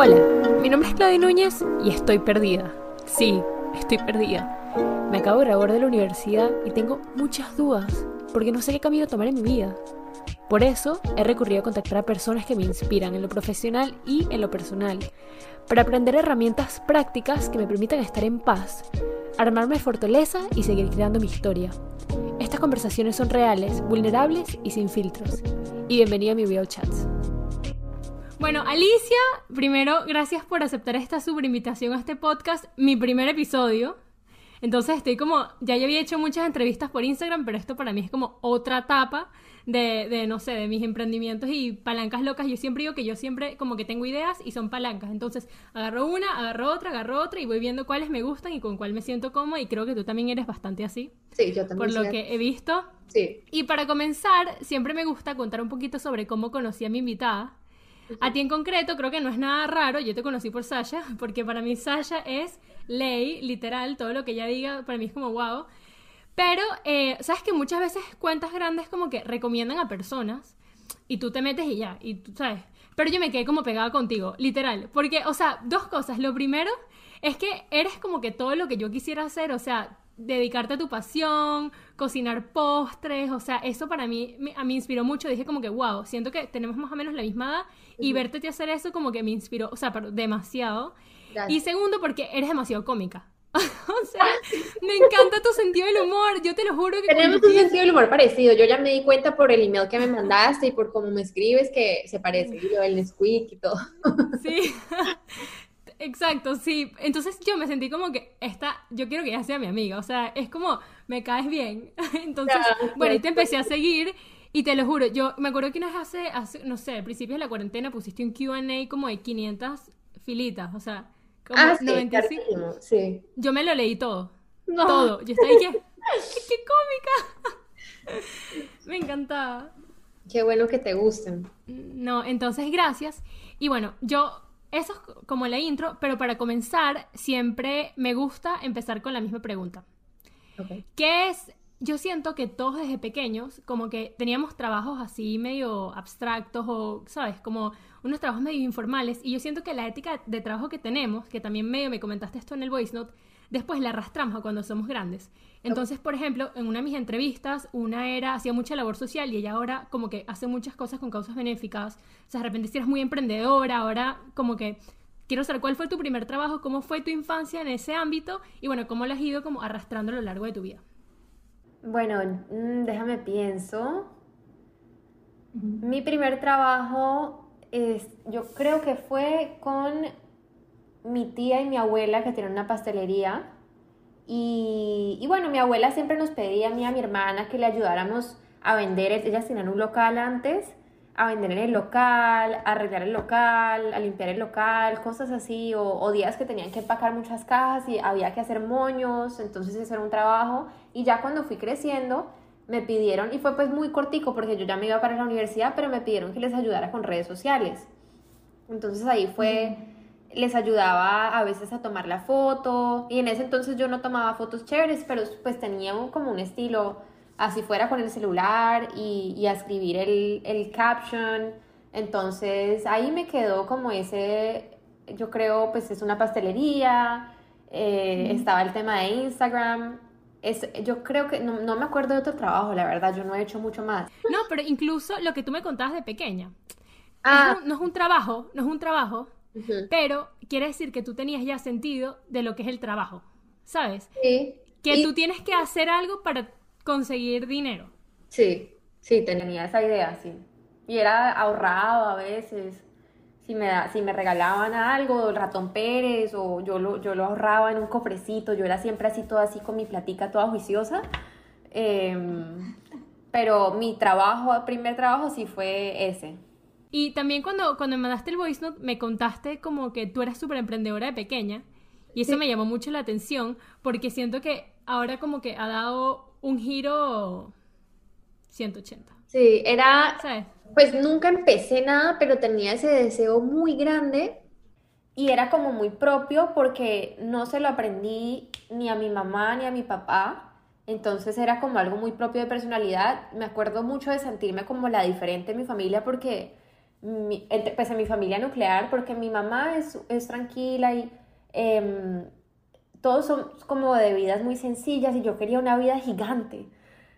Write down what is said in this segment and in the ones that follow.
Hola, mi nombre es Claudia Núñez y estoy perdida. Sí, estoy perdida. Me acabo de graduar de la universidad y tengo muchas dudas porque no sé qué camino tomar en mi vida. Por eso he recurrido a contactar a personas que me inspiran en lo profesional y en lo personal, para aprender herramientas prácticas que me permitan estar en paz, armarme fortaleza y seguir creando mi historia. Estas conversaciones son reales, vulnerables y sin filtros. Y bienvenido a mi Chats. Bueno, Alicia, primero, gracias por aceptar esta super invitación a este podcast, mi primer episodio. Entonces estoy como, ya yo había hecho muchas entrevistas por Instagram, pero esto para mí es como otra etapa de, de, no sé, de mis emprendimientos y palancas locas. Yo siempre digo que yo siempre como que tengo ideas y son palancas. Entonces agarro una, agarro otra, agarro otra y voy viendo cuáles me gustan y con cuál me siento cómoda y creo que tú también eres bastante así. Sí, yo también. Por lo que he visto. Sí. Y para comenzar, siempre me gusta contar un poquito sobre cómo conocí a mi invitada. A ti en concreto creo que no es nada raro, yo te conocí por Sasha, porque para mí Sasha es ley, literal, todo lo que ella diga para mí es como wow. Pero, eh, ¿sabes que muchas veces cuentas grandes como que recomiendan a personas y tú te metes y ya, y tú sabes. Pero yo me quedé como pegada contigo, literal. Porque, o sea, dos cosas. Lo primero es que eres como que todo lo que yo quisiera hacer, o sea, dedicarte a tu pasión, cocinar postres, o sea, eso para mí me, a mí inspiró mucho. Dije como que, wow, siento que tenemos más o menos la misma edad y verte hacer eso como que me inspiró, o sea, pero demasiado. Gracias. Y segundo, porque eres demasiado cómica. o sea, me encanta tu sentido del humor, yo te lo juro que... Tenemos un sentido del humor parecido. Yo ya me di cuenta por el email que me mandaste y por cómo me escribes que se parece. Y lo del Nesquik y todo. Sí, exacto, sí. Entonces yo me sentí como que esta, yo quiero que ella sea mi amiga, o sea, es como, me caes bien. Entonces, bueno, y te empecé a seguir y te lo juro, yo me acuerdo que vez hace, hace, no sé, al principio de la cuarentena pusiste un Q&A como de 500 filitas, o sea, como Ah, sí, 95. clarísimo, sí. Yo me lo leí todo, No. todo. Yo estaba ahí que, qué cómica. me encantaba. Qué bueno que te gusten. No, entonces gracias. Y bueno, yo, eso es como la intro, pero para comenzar, siempre me gusta empezar con la misma pregunta. Ok. ¿Qué es? Yo siento que todos desde pequeños, como que teníamos trabajos así medio abstractos o, ¿sabes? Como unos trabajos medio informales. Y yo siento que la ética de trabajo que tenemos, que también medio me comentaste esto en el voice note, después la arrastramos a cuando somos grandes. Entonces, por ejemplo, en una de mis entrevistas, una era, hacía mucha labor social y ella ahora como que hace muchas cosas con causas benéficas. O sea, de repente si eres muy emprendedora, ahora como que quiero saber cuál fue tu primer trabajo, cómo fue tu infancia en ese ámbito y bueno, cómo lo has ido como arrastrando a lo largo de tu vida. Bueno, mm, déjame pienso. Mi primer trabajo es, yo creo que fue con mi tía y mi abuela que tienen una pastelería. Y, y bueno, mi abuela siempre nos pedía a mí y a mi hermana que le ayudáramos a vender. Ellas tenían un local antes, a vender en el local, a arreglar el local, a limpiar el local, cosas así. O, días que tenían que empacar muchas cajas y había que hacer moños. Entonces ese era un trabajo. Y ya cuando fui creciendo, me pidieron, y fue pues muy cortico porque yo ya me iba para la universidad, pero me pidieron que les ayudara con redes sociales. Entonces ahí fue, les ayudaba a veces a tomar la foto, y en ese entonces yo no tomaba fotos chéveres, pero pues tenía un- como un estilo, así fuera con el celular y, y a escribir el, el caption. Entonces ahí me quedó como ese, yo creo pues es una pastelería, eh, estaba el tema de Instagram. Es, yo creo que no, no me acuerdo de otro trabajo, la verdad, yo no he hecho mucho más. No, pero incluso lo que tú me contabas de pequeña. Ah. Es un- no es un trabajo, no es un trabajo, Pero quiere decir que tú tenías ya sentido de lo que es el trabajo, ¿sabes? Sí. Que Y- tú tienes que hacer algo para conseguir dinero. Sí, sí, tenía esa idea, sí. Y era ahorrado a veces. Si me, da- si me regalaban algo, el ratón Pérez, o yo lo, yo lo ahorraba en un cofrecito, yo era siempre así, toda así con mi platica, toda juiciosa. Em, pero mi trabajo, el primer trabajo sí fue ese. Y también cuando, cuando me mandaste el voice note, me contaste como que tú eras súper emprendedora de pequeña. Y eso Sí. me llamó mucho la atención porque siento que ahora como que ha dado un giro 180. Sí, era, ¿Sabes? pues nunca empecé nada, pero tenía ese deseo muy grande y era como muy propio porque no se lo aprendí ni a mi mamá ni a mi papá. Entonces era como algo muy propio de personalidad. Me acuerdo mucho de sentirme como la diferente en mi familia porque pues en mi familia nuclear, porque mi mamá es, es tranquila y em, todos son como de vidas muy sencillas y yo quería una vida gigante.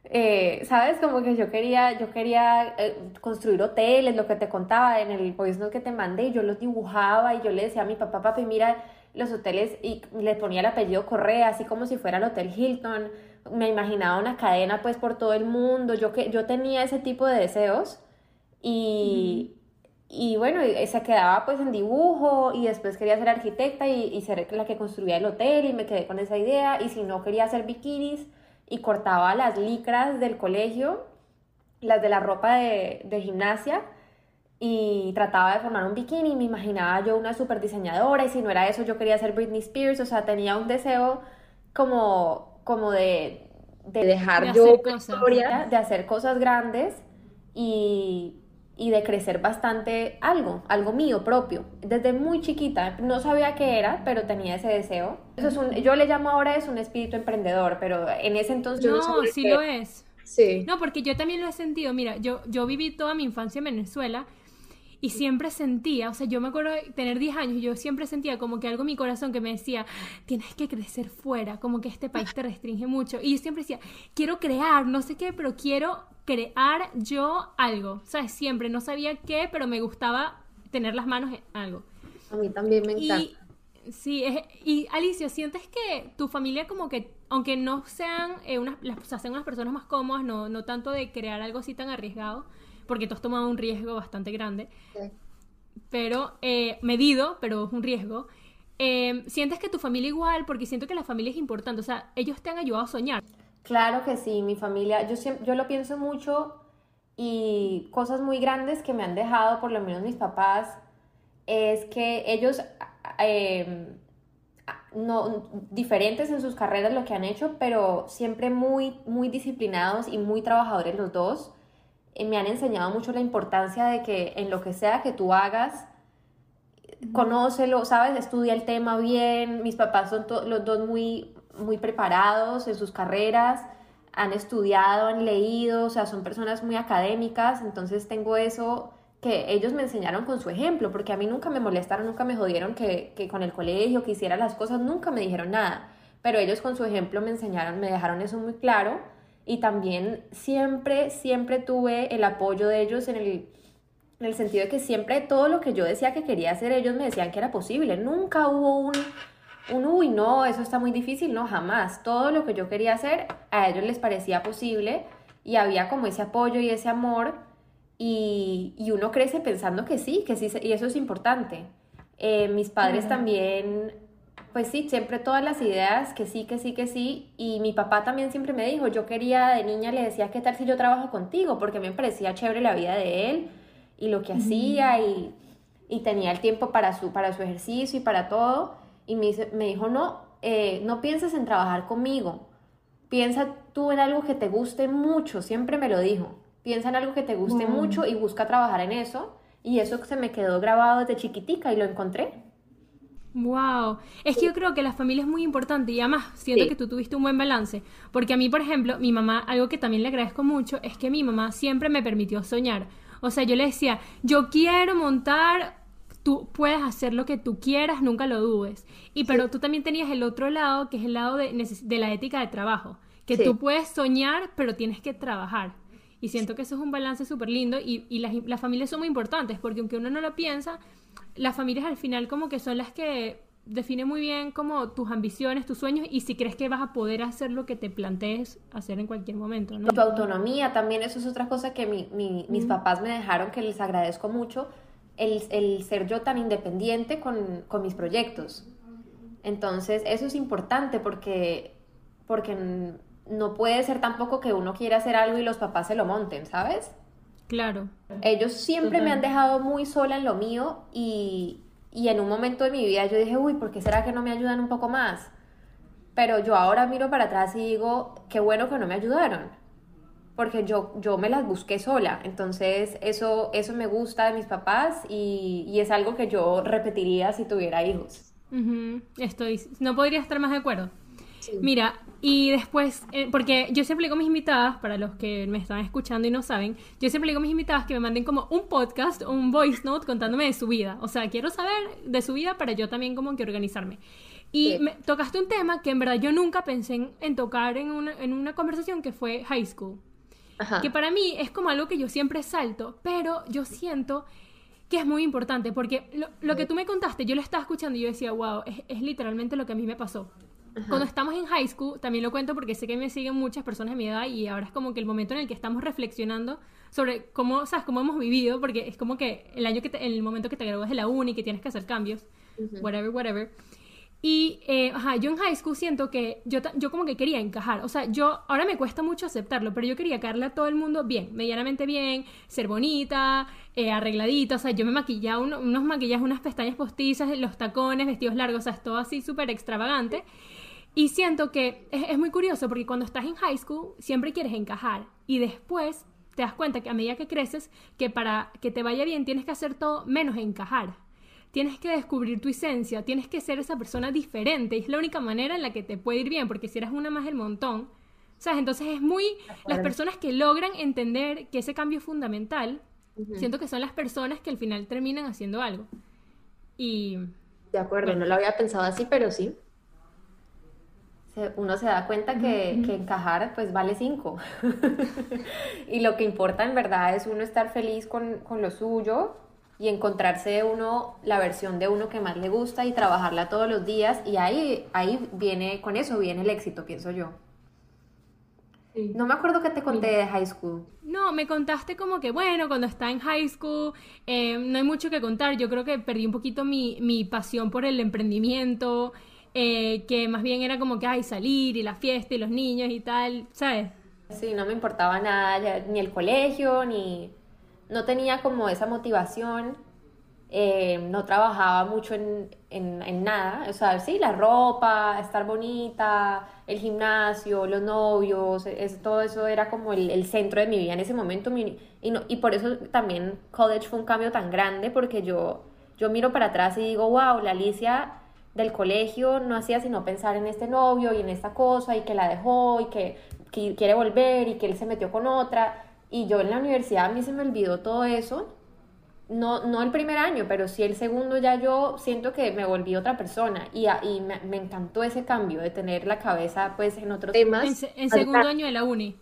Eh, ¿Sabes? Como que yo quería, yo quería eh, construir hoteles, lo que te contaba en el voice note que te mandé, y yo los dibujaba y yo le decía a mi papá, papi, mira los hoteles, y le ponía el apellido Correa, así como si fuera el Hotel Hilton, me imaginaba una cadena pues por todo el mundo, yo, que, yo tenía ese tipo de deseos y, y bueno, se quedaba pues en dibujo y después quería ser arquitecta y, y, ser la que construía el hotel y me quedé con esa idea y si no quería hacer bikinis y cortaba las licras del colegio, las de la ropa de, de gimnasia y trataba de formar un bikini y me imaginaba yo una super diseñadora y si no era eso yo quería ser Britney Spears, o sea, tenía un deseo como, como de, de dejar yo historia, de hacer cosas grandes y y de crecer bastante algo, algo mío propio. Desde muy chiquita, no sabía qué era, pero tenía ese deseo. Eso es un, yo le llamo ahora es un espíritu emprendedor, pero en ese entonces no, no sí lo es. Sí. No, porque yo también lo he sentido. Mira, yo, yo viví toda mi infancia en Venezuela y siempre sentía, o sea, yo me acuerdo de tener 10 años y yo siempre sentía como que algo en mi corazón que me decía, tienes que crecer fuera, como que este país te restringe mucho. Y yo siempre decía, quiero crear, no sé qué, pero quiero crear yo algo. ¿Sabes? Siempre no sabía qué, pero me gustaba tener las manos en algo. A mí también me encanta. Y, sí, y Alicia, ¿sientes que tu familia como que, aunque no sean eh, unas, sean unas personas más cómodas, no, no tanto de crear algo así tan arriesgado, porque tú has tomado un riesgo bastante grande, pero eh, medido, pero es un riesgo. Eh, ¿Sientes que tu familia igual? Porque siento que la familia es importante, o sea, ellos te han ayudado a soñar. Claro que sí, mi familia, yo, siempre, yo lo pienso mucho y cosas muy grandes que me han dejado, por lo menos mis papás, es que ellos, em, no, diferentes en sus carreras lo que han hecho, pero siempre muy, muy disciplinados y muy trabajadores los dos, eh, me han enseñado mucho la importancia de que en lo que sea que tú hagas, conócelo, ¿sabes? Estudia el tema bien. Mis papás son los dos muy, muy preparados en sus carreras, han estudiado, han leído, o sea, son personas muy académicas, entonces tengo eso que ellos me enseñaron con su ejemplo, porque a mí nunca me molestaron, nunca me jodieron que, que con el colegio, que hiciera las cosas, nunca me dijeron nada, pero ellos con su ejemplo me enseñaron, me dejaron eso muy claro y también siempre, siempre tuve el apoyo de ellos en el, en el sentido de que siempre todo lo que yo decía que quería hacer, ellos me decían que era posible, nunca hubo un un, uy, no, eso está muy difícil, no, jamás. Todo lo que yo quería hacer, a ellos les parecía posible y había como ese apoyo y ese amor y, uno crece pensando que sí, que sí, y eso es importante. Eh, mis padres también, pues sí, siempre todas las ideas, que sí, que sí, que sí, y mi papá también siempre me dijo, yo quería de niña, le decía, ¿qué tal si yo trabajo contigo? Porque me parecía chévere la vida de él y lo que hacía y, y tenía el tiempo para su, para su ejercicio y para todo y me, me dijo, no, eh, no pienses en trabajar conmigo, piensa tú en algo que te guste mucho, siempre me lo dijo, piensa en algo que te guste mucho y busca trabajar en eso. Y eso se me quedó grabado desde chiquitica y lo encontré. Wow, es que yo creo que la familia es muy importante y además siento que tú tuviste un buen balance, porque a mí, por ejemplo, mi mamá, algo que también le agradezco mucho es que mi mamá siempre me permitió soñar. O sea, yo le decía, yo quiero montar tú puedes hacer lo que tú quieras, nunca lo dudes. Y pero tú también tenías el otro lado, que es el lado de, de la ética de trabajo, que tú puedes soñar, pero tienes que trabajar. Y siento que eso es un balance súper lindo y, y las, las, familias son muy importantes, porque aunque uno no lo piensa, las familias al final como que son las que definen muy bien como tus ambiciones, tus sueños y si crees que vas a poder hacer lo que te plantees hacer en cualquier momento. ¿no? Tu autonomía también, eso es otra cosa que mi, mis papás me dejaron que les agradezco mucho el, ser yo tan independiente con, mis proyectos. Entonces, eso es importante porque, porque no puede ser tampoco que uno quiera hacer algo y los papás se lo monten, ¿sabes? Claro. Ellos siempre me han dejado muy sola en lo mío y, y en un momento de mi vida yo dije, uy, ¿por qué será que no me ayudan un poco más? Pero yo ahora miro para atrás y digo, qué bueno que no me ayudaron porque yo, yo me las busqué sola. Entonces, eso, eso me gusta de mis papás y, y es algo que yo repetiría si tuviera hijos. Estoy, no podría estar más de acuerdo. Mira, y después, eh, porque yo siempre digo a mis invitadas, para los que me están escuchando y no saben, yo siempre digo a mis invitadas que me manden como un podcast o un voice note contándome de su vida. O sea, quiero saber de su vida para yo también como que organizarme. Y me, tocaste un tema que en verdad yo nunca pensé en, tocar en una, en una, conversación que fue high school. Que para mí es como algo que yo siempre salto, pero yo siento que es muy importante, porque lo, que tú me contaste, yo lo estaba escuchando y yo decía, wow, es, es literalmente lo que a mí me pasó. Cuando estamos en high school, también lo cuento porque sé que me siguen muchas personas de mi edad y ahora es como que el momento en el que estamos reflexionando sobre cómo, ¿sabes? cómo hemos vivido, porque es como que el año que el momento que te gradúas de la uni, que tienes que hacer cambios, whatever, whatever. Y, eh, ajá, yo en high school siento que yo, yo como que quería encajar. O sea, yo, ahora me cuesta mucho aceptarlo, pero yo quería caerle a todo el mundo bien, medianamente bien, ser bonita, eh, arregladita. O sea, yo me maquillaba unos maquillajes, unas pestañas postizas, los tacones, vestidos largos, o sea, es todo así súper extravagante. Y siento que es, muy curioso porque cuando estás en high school siempre quieres encajar y después te das cuenta que a medida que creces, que para que te vaya bien tienes que hacer todo menos encajar. Tienes que descubrir tu esencia, tienes que ser esa persona diferente. Y es la única manera en la que te puede ir bien, porque si eres una más del montón, ¿sabes? Entonces es muy... Las personas que logran entender que ese cambio es fundamental, siento que son las personas que al final terminan haciendo algo. Y... De acuerdo, no lo había pensado así, pero sí uno se da cuenta que, encajar pues vale cinco. y lo que importa en verdad es uno estar feliz con, lo suyo y encontrarse uno la versión de uno que más le gusta y trabajarla todos los días y ahí, ahí viene, con eso viene el éxito, pienso yo. No me acuerdo que te conté de high school. No, me contaste como que, bueno, cuando está en high school, eh, no hay mucho que contar. Yo creo que perdí un poquito mi, mi pasión por el emprendimiento eh, que más bien era como que, ay, salir y la fiesta y los niños y tal, ¿sabes? Sí, no me importaba nada, ni el colegio, ni... No tenía como esa motivación, eh, no trabajaba mucho en, en, nada, o sea, sí, la ropa, estar bonita, el gimnasio, los novios, es, todo eso era como el, centro de mi vida en ese momento, y, y por eso también college fue un cambio tan grande, porque yo, yo miro para atrás y digo, wow, la Alicia del colegio no hacía sino pensar en este novio y en esta cosa y que la dejó y que, quiere volver y que él se metió con otra. Y yo en la universidad a mí se me olvidó todo eso. No, no el primer año, pero sí el segundo ya yo siento que me volví otra persona y, y me, encantó ese cambio de tener la cabeza pues en otros temas. en segundo año de la uni.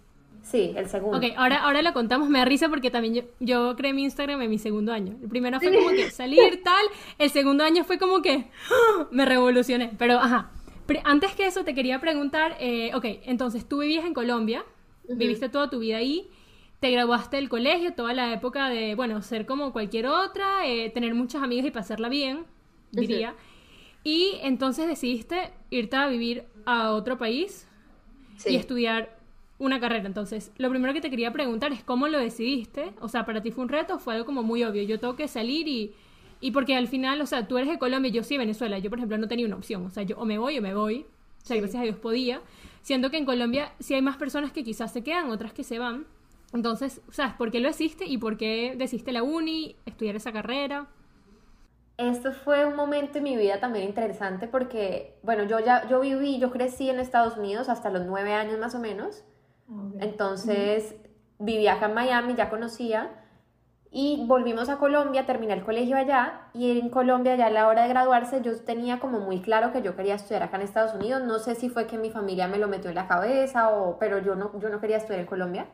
Sí, el segundo. Ok, ahora, ahora lo contamos. Me da risa porque también yo, yo creé mi Instagram en mi segundo año. El primero fue como que salir tal. El segundo año fue como que ¡ah! me revolucioné. Pero, ajá. antes que eso, te quería preguntar. Eh, ok, entonces tú vivías en Colombia. Viviste toda tu vida ahí. Te graduaste del colegio, toda la época de, bueno, ser como cualquier otra, eh, tener muchas amigas y pasarla bien, diría. Y entonces decidiste irte a vivir a otro país y estudiar una carrera. Entonces, lo primero que te quería preguntar es cómo lo decidiste. O sea, para ti fue un reto o fue algo como muy obvio. Yo tengo que salir y, y porque al final, o sea, tú eres de Colombia y yo sí de Venezuela. Yo, por ejemplo, no tenía una opción. O sea, yo o me voy o me voy. O sea, gracias a Dios podía. Siento que en Colombia sí hay más personas que quizás se quedan, otras que se van. Entonces, ¿sabes por qué lo hiciste y por qué decidiste la uni, estudiar esa carrera? Esto fue un momento en mi vida también interesante porque, bueno, yo ya yo viví, yo crecí en Estados Unidos hasta los nueve años más o menos. Entonces vivía acá en Miami, ya conocía, y volvimos a Colombia, terminé el colegio allá, y en Colombia ya a la hora de graduarse yo tenía como muy claro que yo quería estudiar acá en Estados Unidos, no sé si fue que mi familia me lo metió en la cabeza, o, pero yo no, yo no quería estudiar en Colombia,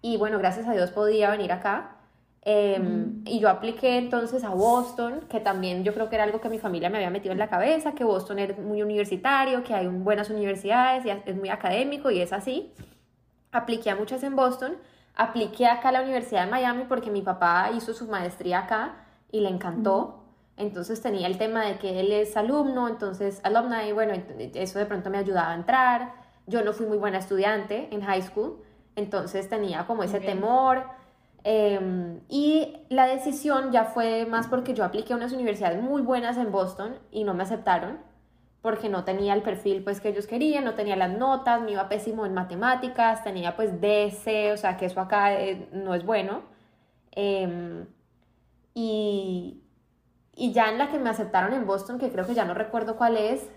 y bueno, gracias a Dios podía venir acá. Em, y yo apliqué entonces a Boston, que también yo creo que era algo que mi familia me había metido en la cabeza, que Boston es muy universitario, que hay buenas universidades y es muy académico y es así apliqué a muchas en Boston, apliqué acá a la Universidad de Miami porque mi papá hizo su maestría acá y le encantó. Entonces tenía el tema de que él es alumno, entonces alumni, bueno, eso de pronto me ayudaba a entrar. Yo no fui muy buena estudiante en high school, entonces tenía como ese temor. Em, y la decisión ya fue más porque yo apliqué a unas universidades muy buenas en Boston y no me aceptaron porque no tenía el perfil pues que ellos querían, no tenía las notas, me iba pésimo en matemáticas, tenía pues DC, o sea que eso acá eh, no es bueno. Em, y, y ya en la que me aceptaron en Boston, que creo que ya no recuerdo cuál es,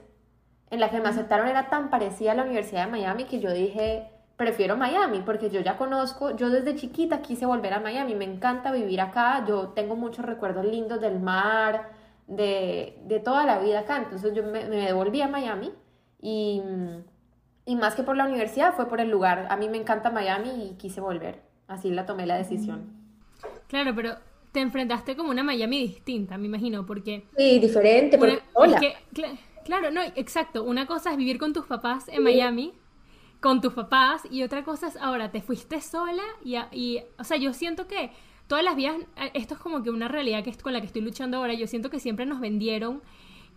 en la que me aceptaron era tan parecida a la Universidad de Miami que yo dije, prefiero Miami, porque yo ya conozco, yo desde chiquita quise volver a Miami, me encanta vivir acá, yo tengo muchos recuerdos lindos del mar, de, de toda la vida acá, entonces yo me, me devolví a Miami y, y, más que por la universidad fue por el lugar, a mí me encanta Miami y quise volver, así la tomé la decisión. Claro, pero te enfrentaste como una Miami distinta, me imagino, porque... Sí, diferente, porque hola. claro, no, exacto, una cosa es vivir con tus papás en Miami con tus papás y otra cosa es ahora te fuiste sola y, y, o sea, yo siento que todas las vías, eh, esto es como que una realidad que es con la que estoy luchando ahora, yo siento que siempre nos vendieron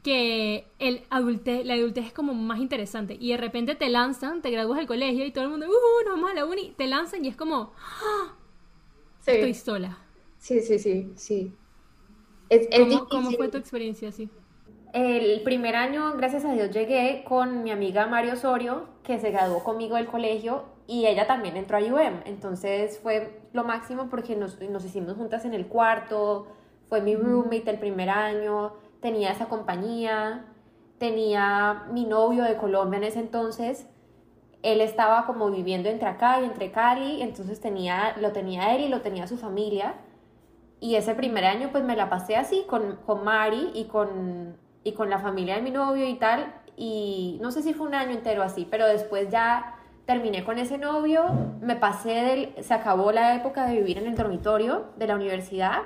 que el adulte, la adultez es como más interesante y de repente te lanzan, te gradúas del colegio y todo el mundo, uh, nos vamos a la uni, te lanzan y es como, ¡Ah! estoy sola. Sí, sí, sí, sí. ¿Cómo fue tu experiencia así? El primer año, gracias a Dios, llegué con mi amiga Mario Osorio, que se graduó conmigo del colegio, y ella también entró a UM. Entonces fue lo máximo porque nos, nos hicimos juntas en el cuarto, fue mi roommate el primer año, tenía esa compañía, tenía mi novio de Colombia en ese entonces. Él estaba como viviendo entre acá y entre Cali, entonces tenía, lo tenía él y lo tenía su familia. Y ese primer año pues me la pasé así con, con Mari y con y con la familia de mi novio y tal. Y no sé si fue un año entero así, pero después ya terminé con ese novio, me pasé del, se acabó la época de vivir en el dormitorio de la universidad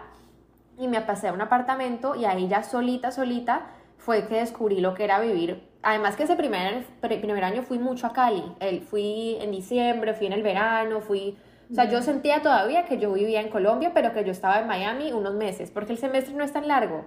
y me pasé a un apartamento y ahí ya solita, solita fue que descubrí lo que era vivir. Además que ese primer, primer año fui mucho a Cali, fui en diciembre, fui en el verano, fui... O sea, yo sentía todavía que yo vivía en Colombia, pero que yo estaba en Miami unos meses, porque el semestre no es tan largo.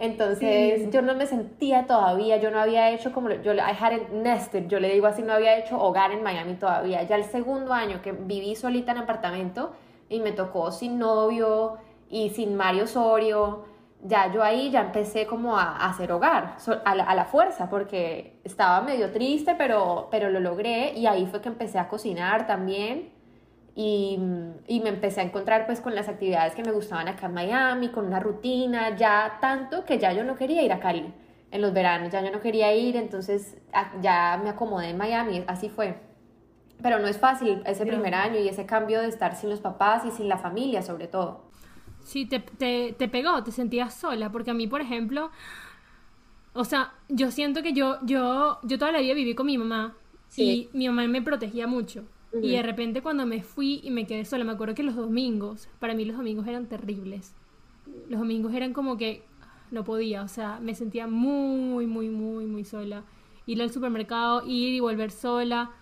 Entonces yo no me sentía todavía, yo no había hecho como, yo I hadn't nested, yo le digo así, no había hecho hogar en Miami todavía. Ya el segundo año que viví solita en apartamento y me tocó sin novio y sin Mario Osorio, ya yo ahí ya empecé como a, hacer hogar, a, la, a, la, fuerza, porque estaba medio triste, pero, pero lo logré y ahí fue que empecé a cocinar también y, y, me empecé a encontrar pues con las actividades que me gustaban acá en Miami, con una rutina, ya tanto que ya yo no quería ir a Cali en los veranos, ya yo no quería ir, entonces ya me acomodé en Miami, así fue. Pero no es fácil ese primer año y ese cambio de estar sin los papás y sin la familia sobre todo. Sí, te, te, te pegó, te sentías sola, porque a mí, por ejemplo, o sea, yo siento que yo, yo, yo toda la vida viví con mi mamá y mi mamá me protegía mucho. Y de repente cuando me fui y me quedé sola, me acuerdo que los domingos, para mí los domingos eran terribles. Los domingos eran como que no podía, o sea, me sentía muy, muy, muy, muy sola. Ir al supermercado, ir y volver sola.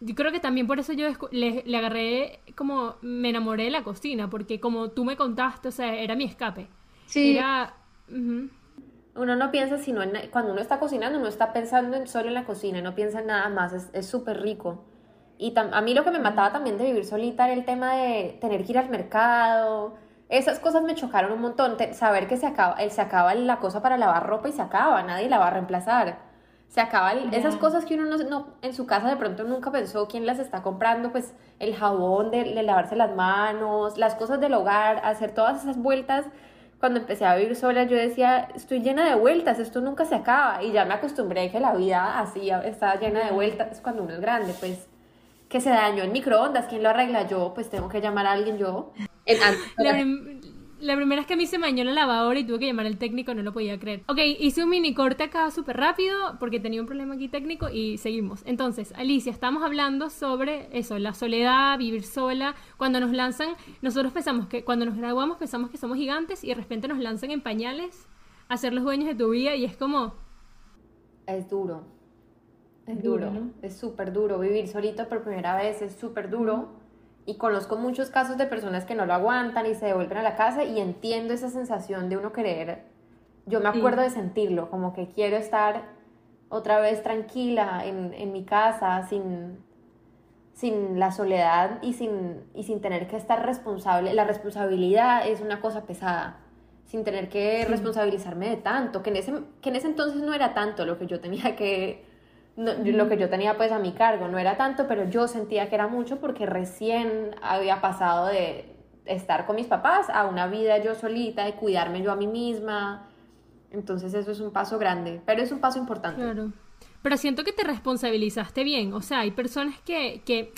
Yo creo que también por eso yo le, le agarré, como me enamoré de la cocina, porque como tú me contaste, o sea, era mi escape. Sí. Era... Uno no piensa sino en, cuando uno está cocinando, uno está pensando en, solo en la cocina, no piensa en nada más, es súper rico. Y a mí lo que me mataba también de vivir solita era el tema de tener que ir al mercado. Esas cosas me chocaron un montón. saber que se acaba, se acaba la cosa para lavar ropa y se acaba, nadie la va a reemplazar. Se acaba esas cosas que uno no, en su casa de pronto nunca pensó quién las está comprando, pues el jabón de, de lavarse las manos, las cosas del hogar, hacer todas esas vueltas cuando empecé a vivir sola, yo decía, estoy llena de vueltas, esto nunca se acaba. Y ya me acostumbré que la vida así está llena de vueltas cuando uno es grande, pues que se dañó el microondas, ¿quién lo arregla? Yo, pues tengo que llamar a alguien yo. La, primera es que a mí se me dañó la lavadora y tuve que llamar al técnico, no lo podía creer. Ok, hice un mini corte acá súper rápido porque tenía un problema aquí técnico y seguimos. Entonces, Alicia, estamos hablando sobre eso, la soledad, vivir sola. Cuando nos lanzan, nosotros pensamos que, cuando nos graduamos pensamos que somos gigantes y de repente nos lanzan en pañales a ser los dueños de tu vida y es como... Es duro. Es duro, es súper duro. Vivir solito por primera vez es súper duro. Y conozco muchos casos de personas que no lo aguantan y se devuelven a la casa y entiendo esa sensación de uno querer. Yo me acuerdo de sentirlo, como que quiero estar otra vez tranquila en, en mi casa, sin, sin la soledad y sin, y sin tener que estar responsable. La responsabilidad es una cosa pesada, sin tener que responsabilizarme de tanto, que en, ese, que en ese entonces no era tanto lo que yo tenía que lo que yo tenía pues a mi cargo no era tanto, pero yo sentía que era mucho porque recién había pasado de estar con mis papás a una vida yo solita, de cuidarme yo a mí misma. Entonces eso es un paso grande, pero es un paso importante. Claro. Pero siento que te responsabilizaste bien. O sea, hay personas que, que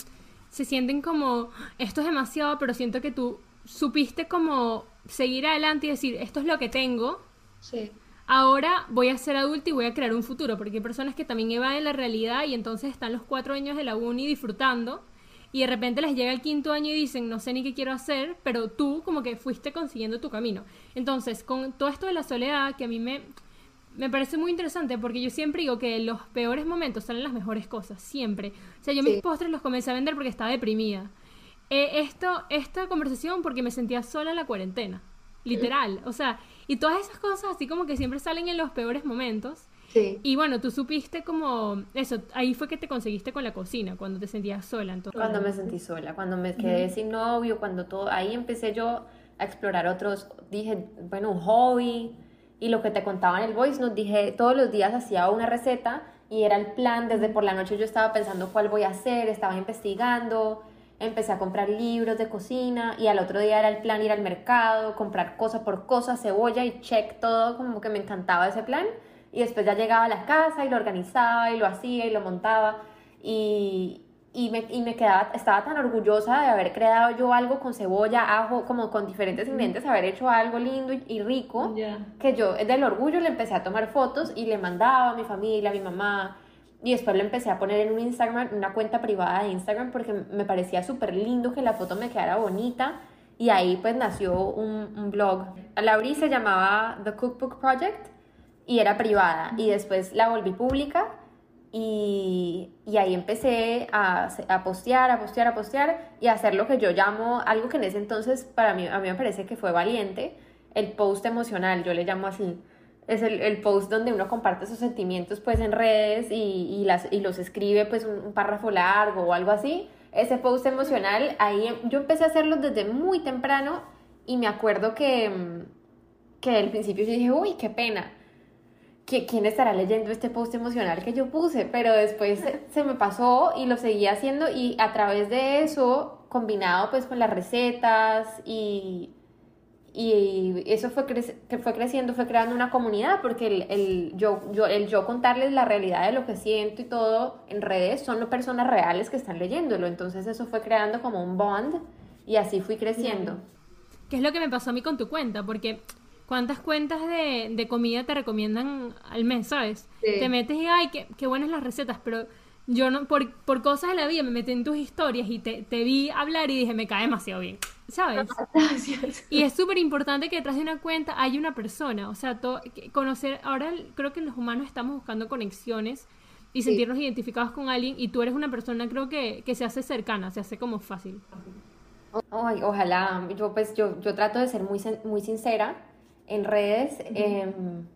se sienten como, esto es demasiado, pero siento que tú supiste como seguir adelante y decir, esto es lo que tengo. Sí. Ahora voy a ser adulto y voy a crear un futuro, porque hay personas que también evaden la realidad y entonces están los cuatro años de la uni disfrutando y de repente les llega el quinto año y dicen, no sé ni qué quiero hacer, pero tú como que fuiste consiguiendo tu camino. Entonces, con todo esto de la soledad, que a mí me, me parece muy interesante, porque yo siempre digo que en los peores momentos salen las mejores cosas, siempre. O sea, yo mis postres los comencé a vender porque estaba deprimida. Eh, esto, esta conversación porque me sentía sola en la cuarentena, literal. O sea, y todas esas cosas así como que siempre salen en los peores momentos. Sí. Y bueno, tú supiste como eso, ahí fue que te conseguiste con la cocina, cuando te sentías sola. Entonces, cuando me sentí sola, cuando me quedé sin novio, cuando todo, ahí empecé yo a explorar otros, dije, bueno, un hobby. Y lo que te contaba en el voice, nos dije, todos los días hacía una receta y era el plan, desde por la noche yo estaba pensando cuál voy a hacer, estaba investigando, empecé a comprar libros de cocina y al otro día era el plan ir al mercado, comprar cosa por cosa, cebolla y check todo, como que me encantaba ese plan. Y después ya llegaba a la casa y lo organizaba y lo hacía y lo montaba. Y, y me, y me quedaba, estaba tan orgullosa de haber creado yo algo con cebolla, ajo, como con diferentes ingredientes, haber hecho algo lindo y, rico, que yo del orgullo le empecé a tomar fotos y le mandaba a mi familia, a mi mamá, y después lo empecé a poner en un Instagram, una cuenta privada de Instagram, porque me parecía súper lindo que la foto me quedara bonita. Y ahí pues nació un, un blog. La abrí se llamaba The Cookbook Project y era privada. Y después la volví pública y, y ahí empecé a, a, postear, a postear, a postear y a hacer lo que yo llamo, algo que en ese entonces para mí, a mí me parece que fue valiente, el post emocional, yo le llamo así es el, el, post donde uno comparte sus sentimientos pues en redes y, y, las, y los escribe pues un, párrafo largo o algo así. Ese post emocional, ahí em, yo empecé a hacerlo desde muy temprano y me acuerdo que, mm, que al principio yo dije, uy, qué pena. ¿Quién estará leyendo este post emocional que yo puse? Pero después se me pasó y lo seguí haciendo y a través de eso, combinado pues con las recetas y, y eso fue, que fue creciendo, fue creando una comunidad, porque el, el, yo, yo, el yo contarles la realidad de lo que siento y todo en redes son personas reales que están leyéndolo, entonces eso fue creando como un bond y así fui creciendo. ¿Qué es lo que me pasó a mí con tu cuenta? Porque ¿cuántas cuentas de, de comida te recomiendan al mes, sabes? Te metes y, ay, qué, qué buenas las recetas, pero yo no, por, por cosas de la vida me metí en tus historias y te, te vi hablar y dije, me cae demasiado bien. ¿sabes? Y es súper importante que detrás de una cuenta hay una persona, o sea, conocer, ahora creo que los humanos estamos buscando conexiones y sentirnos identificados con alguien y tú eres una persona creo que, que se hace cercana, se hace como fácil. Ay, ojalá, yo pues yo, yo trato de ser muy, muy sincera en redes. Em,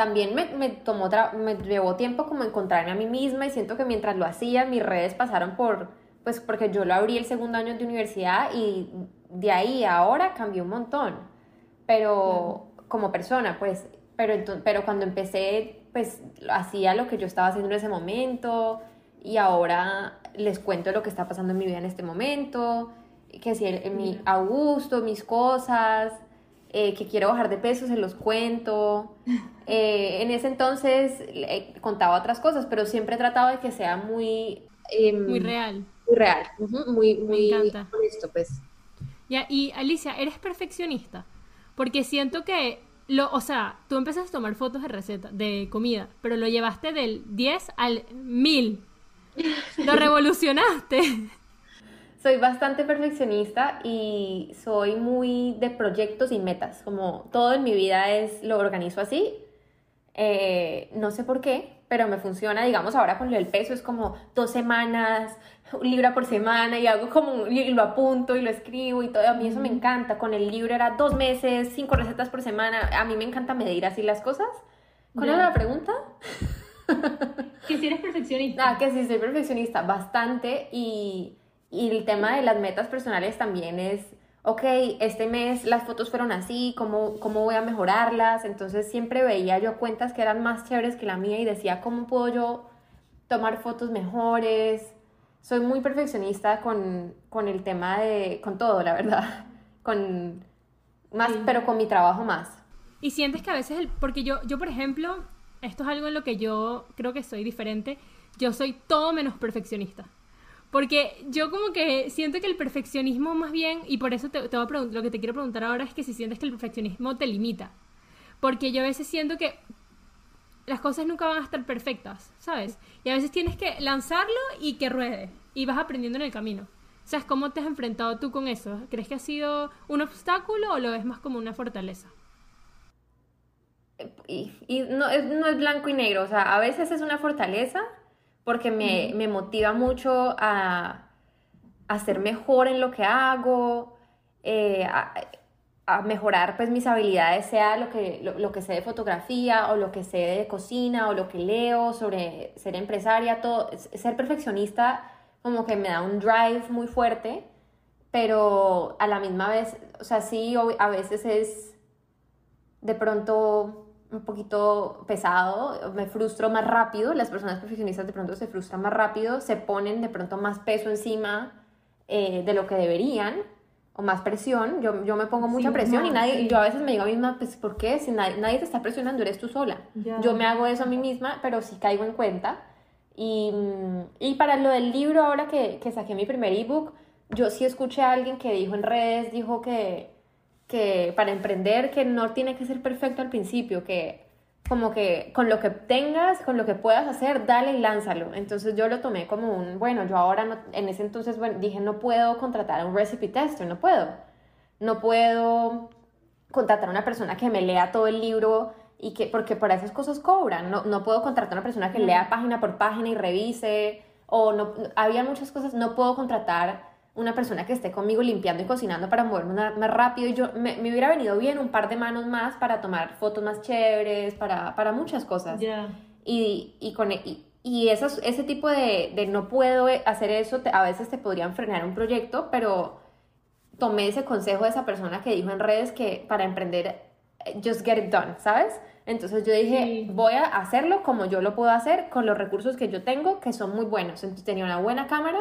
también me, me tomó, me llevó tiempo como encontrarme a mí misma y siento que mientras lo hacía mis redes pasaron por, pues porque yo lo abrí el segundo año de universidad y de ahí a ahora cambió un montón, pero como persona, pues, pero, pero cuando empecé, pues hacía lo que yo estaba haciendo en ese momento y ahora les cuento lo que está pasando en mi vida en este momento, que si el, mi Augusto, mis cosas, eh, que quiero bajar de peso, se los cuento. Eh, en ese entonces contaba otras cosas, pero siempre he tratado de que sea muy... Em, muy real. Muy real, muy, muy honesto, pues. Ya, y Alicia, ¿eres perfeccionista? Porque siento que, lo, o sea, tú empezaste a tomar fotos de receta, de comida, pero lo llevaste del 10 al 1000. Lo revolucionaste. Soy bastante perfeccionista y soy muy de proyectos y metas. Como todo en mi vida es, lo organizo así. Eh, no sé por qué, pero me funciona, digamos, ahora con el peso es como dos semanas, libra por semana y hago como, y lo apunto y lo escribo y todo, a mí eso me encanta, con el libro era dos meses, cinco recetas por semana, a mí me encanta medir así las cosas. ¿Cuál era la pregunta? que si eres perfeccionista. Ah, que sí soy perfeccionista, bastante, y, y el tema de las metas personales también es ok, este mes las fotos fueron así, ¿cómo, ¿cómo voy a mejorarlas? Entonces siempre veía yo cuentas que eran más chéveres que la mía y decía, ¿cómo puedo yo tomar fotos mejores? Soy muy perfeccionista con, con el tema de, con todo, la verdad, con más, pero con mi trabajo más. Y sientes que a veces, el, porque yo, yo por ejemplo, esto es algo en lo que yo creo que soy diferente, yo soy todo menos perfeccionista. Porque yo como que siento que el perfeccionismo más bien, y por eso te, te voy a lo que te quiero preguntar ahora es que si sientes que el perfeccionismo te limita. Porque yo a veces siento que las cosas nunca van a estar perfectas, ¿sabes? Y a veces tienes que lanzarlo y que ruede. Y vas aprendiendo en el camino. ¿Sabes cómo te has enfrentado tú con eso? ¿Crees que ha sido un obstáculo o lo ves más como una fortaleza? Y, no, es, no es blanco y negro, o sea, a veces es una fortaleza porque me, me motiva mucho a, a, ser mejor en lo que hago, eh, a, mejorar pues mis habilidades, sea lo que, lo, que sé de fotografía o lo que sé de cocina o lo que leo sobre ser empresaria, todo, ser perfeccionista como que me da un drive muy fuerte, pero a la misma vez, o sea, sí, a veces es de pronto un poquito pesado, me frustro más rápido, las personas perfeccionistas de pronto se frustran más rápido, se ponen de pronto más peso encima eh, de lo que deberían, o más presión, yo, yo me pongo mucha presión y nadie, yo a veces me digo a mí misma, pues ¿por qué? Si nadie, nadie te está presionando, eres tú sola. Yo me hago eso a mí misma, pero sí caigo en cuenta. Y, y para lo del libro, ahora que, que saqué mi primer ebook, yo sí escuché a alguien que dijo en redes, dijo que, que para emprender, que no tiene que ser perfecto al principio, que como que con lo que tengas, con lo que puedas hacer, dale y lánzalo. Entonces yo lo tomé como un, bueno, yo ahora no, en ese entonces bueno, dije, no puedo contratar a un recipe tester, no puedo. No puedo contratar a una persona que me lea todo el libro y que, porque por esas cosas cobran. No, no puedo contratar a una persona que lea página por página y revise, o no, había muchas cosas, no puedo contratar una persona que esté conmigo limpiando y cocinando para moverme más rápido y yo me, me, hubiera venido bien un par de manos más para tomar fotos más chéveres, para, para muchas cosas. Y, y, con, e, y, y esos, ese tipo de, de, no puedo hacer eso, a veces te podrían frenar un proyecto, pero tomé ese consejo de esa persona que dijo en redes que para emprender, eh, just get it done, ¿sabes? Entonces yo dije, voy a hacerlo como yo lo puedo hacer con los recursos que yo tengo, que son muy buenos. Entonces tenía una buena cámara,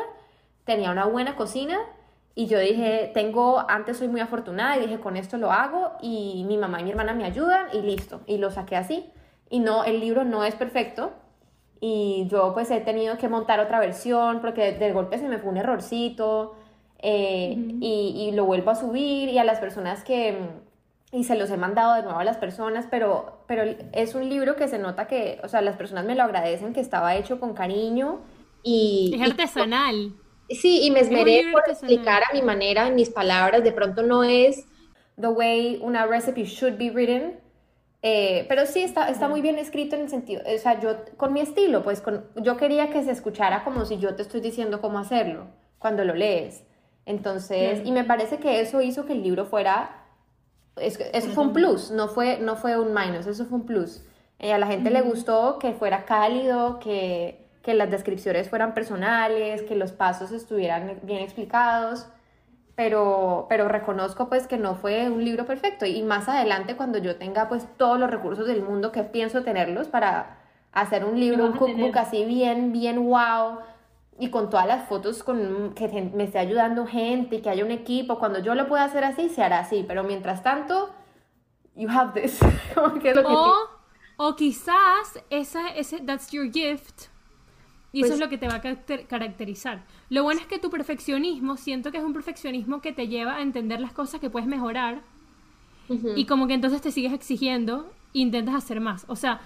tenía una buena cocina y yo dije, tengo, antes soy muy afortunada y dije, con esto lo hago y mi mamá y mi hermana me ayudan y listo. Y lo saqué así. Y no, el libro no es perfecto y yo pues he tenido que montar otra versión porque de, golpe se me fue un errorcito eh, y, y, lo vuelvo a subir y a las personas que... Y se los he mandado de nuevo a las personas, pero, pero es un libro que se nota que, o sea, las personas me lo agradecen, que estaba hecho con cariño y... Es artesanal. Sí, y me esmeré por explicar a mi manera, en mis palabras. De pronto no es the way una recipe should be written, eh, pero sí está, está muy bien escrito en el sentido, o sea, yo con mi estilo, pues con, yo quería que se escuchara como si yo te estoy diciendo cómo hacerlo cuando lo lees. Entonces, y me parece que eso hizo que el libro fuera, eso, fue un plus, no fue, no fue un minus, eso fue un plus. Eh, a la gente le gustó que fuera cálido, que que las descripciones fueran personales, que los pasos estuvieran bien explicados, pero, pero reconozco pues que no fue un libro perfecto. Y más adelante cuando yo tenga pues todos los recursos del mundo que pienso tenerlos para hacer un libro, un cookbook así bien, bien wow y con todas las fotos con, que me esté ayudando gente y que haya un equipo, cuando yo lo pueda hacer así, se hará así, pero mientras tanto, you have this. o, o quizás esa, ese, that's your gift y eso es pues lo que te va a caracterizar. Lo bueno es que tu perfeccionismo, siento que es un perfeccionismo que te lleva a entender las cosas que puedes mejorar y como que entonces te sigues exigiendo e intentas hacer más. O sea,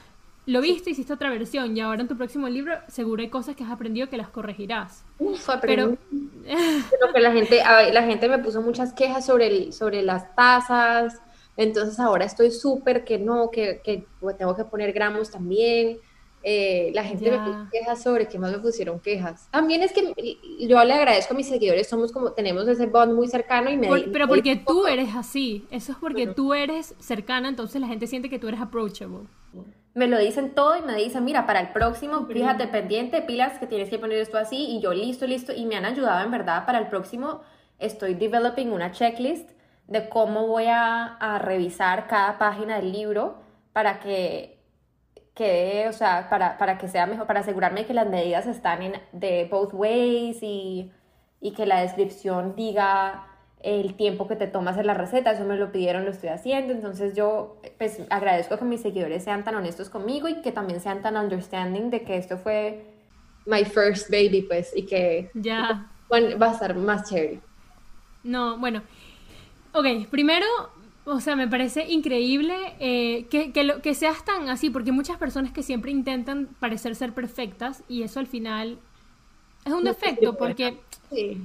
lo viste, hiciste otra versión y ahora en tu próximo libro seguro hay cosas que has aprendido que las corregirás. Uf, pero... pero que la gente, la gente me puso muchas quejas sobre, el, sobre las tazas, entonces ahora estoy súper que no, que, que tengo que poner gramos también. Eh, la gente me puso quejas sobre qué más me pusieron quejas. También es que yo le agradezco a mis seguidores, somos como, tenemos ese bond muy cercano y me... pero porque tú eres así, eso es porque tú eres cercana, entonces la gente siente que tú eres approachable. Me lo dicen todo y me dicen, mira, para el próximo, fíjate pendiente, pilas, que tienes que poner esto así, y yo listo, listo, y me han ayudado en verdad, para el próximo estoy developing una checklist de cómo voy a, a revisar cada página del libro para que que, o sea, para, para, que sea mejor, para asegurarme que las medidas están en, de both ways y, y que la descripción diga el tiempo que te toma hacer la receta, eso me lo pidieron, lo estoy haciendo, entonces yo pues agradezco que mis seguidores sean tan honestos conmigo y que también sean tan understanding de que esto fue my first baby, pues, y que ya. va a estar más chévere. No, bueno, ok, primero, o sea, me parece increíble eh, que, que, lo, que seas tan así, porque muchas personas que siempre intentan parecer ser perfectas y eso al final es un defecto, porque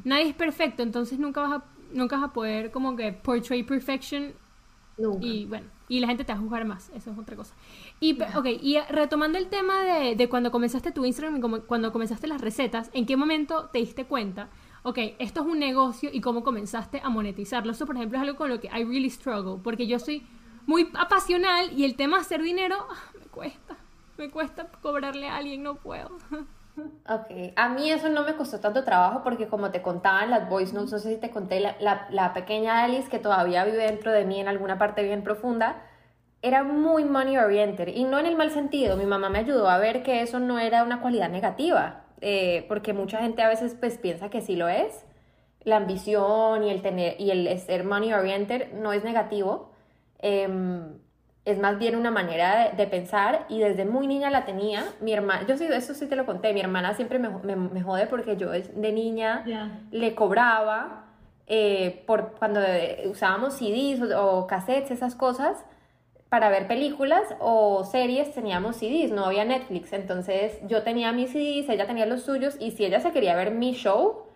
nadie es perfecto, entonces nunca vas a nunca vas a poder como que portray perfection. Y bueno, y la gente te va a juzgar más, eso es otra cosa. Y, okay, y retomando el tema de, de, cuando comenzaste tu Instagram y cuando comenzaste las recetas, ¿en qué momento te diste cuenta? Ok, esto es un negocio y cómo comenzaste a monetizarlo. Eso, por ejemplo, es algo con lo que I really struggle, porque yo soy muy apasional y el tema de hacer dinero ah, me cuesta. Me cuesta cobrarle a alguien, no puedo. Ok, a mí eso no me costó tanto trabajo porque como te contaba en las voice notes, no sé si te conté, la, la, pequeña Alice que todavía vive dentro de mí en alguna parte bien profunda, era muy money oriented y no en el mal sentido, mi mamá me ayudó a ver que eso no era una cualidad negativa, eh, porque mucha gente a veces pues piensa que sí lo es, la ambición y el, tener, y el ser money oriented no es negativo. Eh, es más bien una manera de, pensar y desde muy niña la tenía. Mi hermana, yo sí, eso sí te lo conté, mi hermana siempre me, me, jode porque yo de niña le cobraba eh, por cuando usábamos CDs o, cassettes, esas cosas, para ver películas o series teníamos CDs, no había Netflix, entonces yo tenía mis CDs, ella tenía los suyos y si ella se quería ver mi show,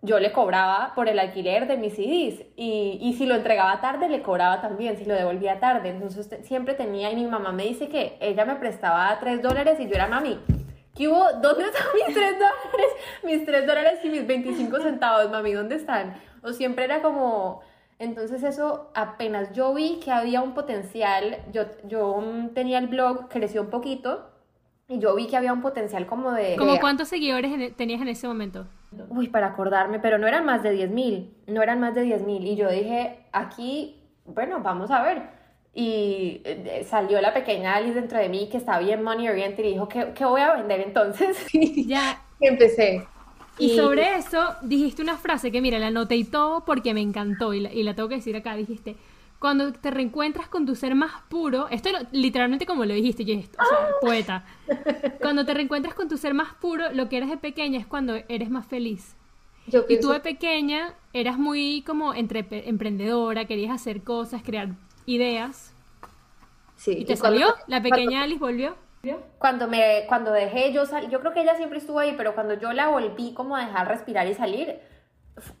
yo le cobraba por el alquiler de mis CDs y, y, si lo entregaba tarde le cobraba también, si lo devolvía tarde. Entonces siempre tenía y mi mamá me dice que ella me prestaba 3 dólares y yo era mami. ¿Qué hubo? ¿Dónde están mis 3 dólares? Mis 3 dólares y mis 25 centavos, mami, ¿dónde están? O siempre era como... Entonces eso, apenas yo vi que había un potencial, yo, yo tenía el blog, creció un poquito y yo vi que había un potencial como de... ¿Como cuántos seguidores tenías en ese momento? Uy, para acordarme, pero no eran más de 10 mil, no eran más de 10 mil. Y yo dije, aquí, bueno, vamos a ver. Y eh, salió la pequeña Alice dentro de mí que estaba bien money oriented y dijo, ¿qué, qué voy a vender entonces? Y ya. empecé. Y, sobre eso dijiste una frase que, mira, la anoté y todo porque me encantó y la, y la tengo que decir acá. Dijiste, cuando te reencuentras con tu ser más puro, esto literalmente como lo dijiste, yo, o sea, poeta, cuando te reencuentras con tu ser más puro, lo que eres de pequeña es cuando eres más feliz. y tú de pequeña eras muy como entre, emprendedora, querías hacer cosas, crear ideas. Sí. ¿Y te salió? ¿La pequeña Alice volvió? Cuando me cuando dejé yo yo creo que ella siempre estuvo ahí, pero cuando yo la volví como a dejar respirar y salir,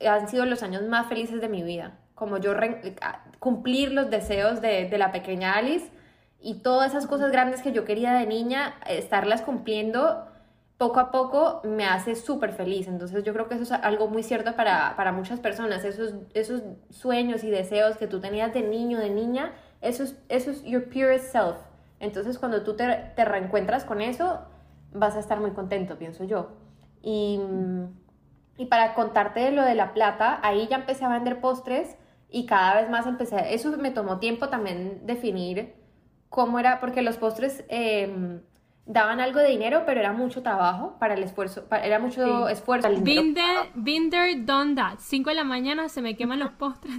han sido los años más felices de mi vida como yo cumplir los deseos de, de, la pequeña Alice y todas esas cosas grandes que yo quería de niña, estarlas cumpliendo poco a poco me hace súper feliz. Entonces yo creo que eso es algo muy cierto para, para, muchas personas. Esos, esos sueños y deseos que tú tenías de niño, de niña, eso es, eso es your purest self. Entonces cuando tú te, te reencuentras con eso, vas a estar muy contento, pienso yo. Y, y para contarte de lo de la plata, ahí ya empecé a vender postres y cada vez más empecé, eso me tomó tiempo también definir cómo era, porque los postres em, daban algo de dinero, pero era mucho trabajo para el esfuerzo, era mucho esfuerzo. Binder, binder, done that. 5 de la mañana se me queman los postres.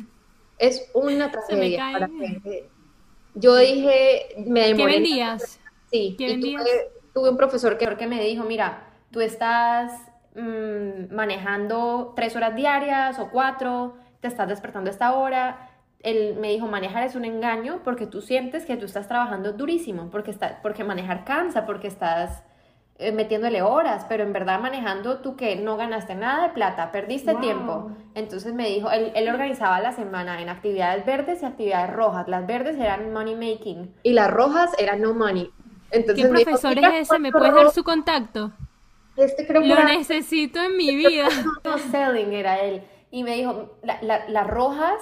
Es una tragedia para gente. Yo dije, me demoré. ¿Qué vendías? Sí, ¿Qué vendías? Tuve, un profesor que, que me dijo, mira, tú estás mm, manejando tres horas diarias o cuatro, te estás despertando a esta hora. Él me dijo, manejar es un engaño porque tú sientes que tú estás trabajando durísimo, porque, está, porque manejar cansa, porque estás eh, metiéndole horas, pero en verdad manejando tú que no ganaste nada de plata, perdiste tiempo. Entonces me dijo, él, él, organizaba la semana en actividades verdes y actividades rojas. Las verdes eran money making y las rojas eran no money. Entonces, ¿Qué profesor es ese? ¿Me puedes dar su contacto? Este creo que Lo necesito en mi vida. selling era él y me dijo, las rojas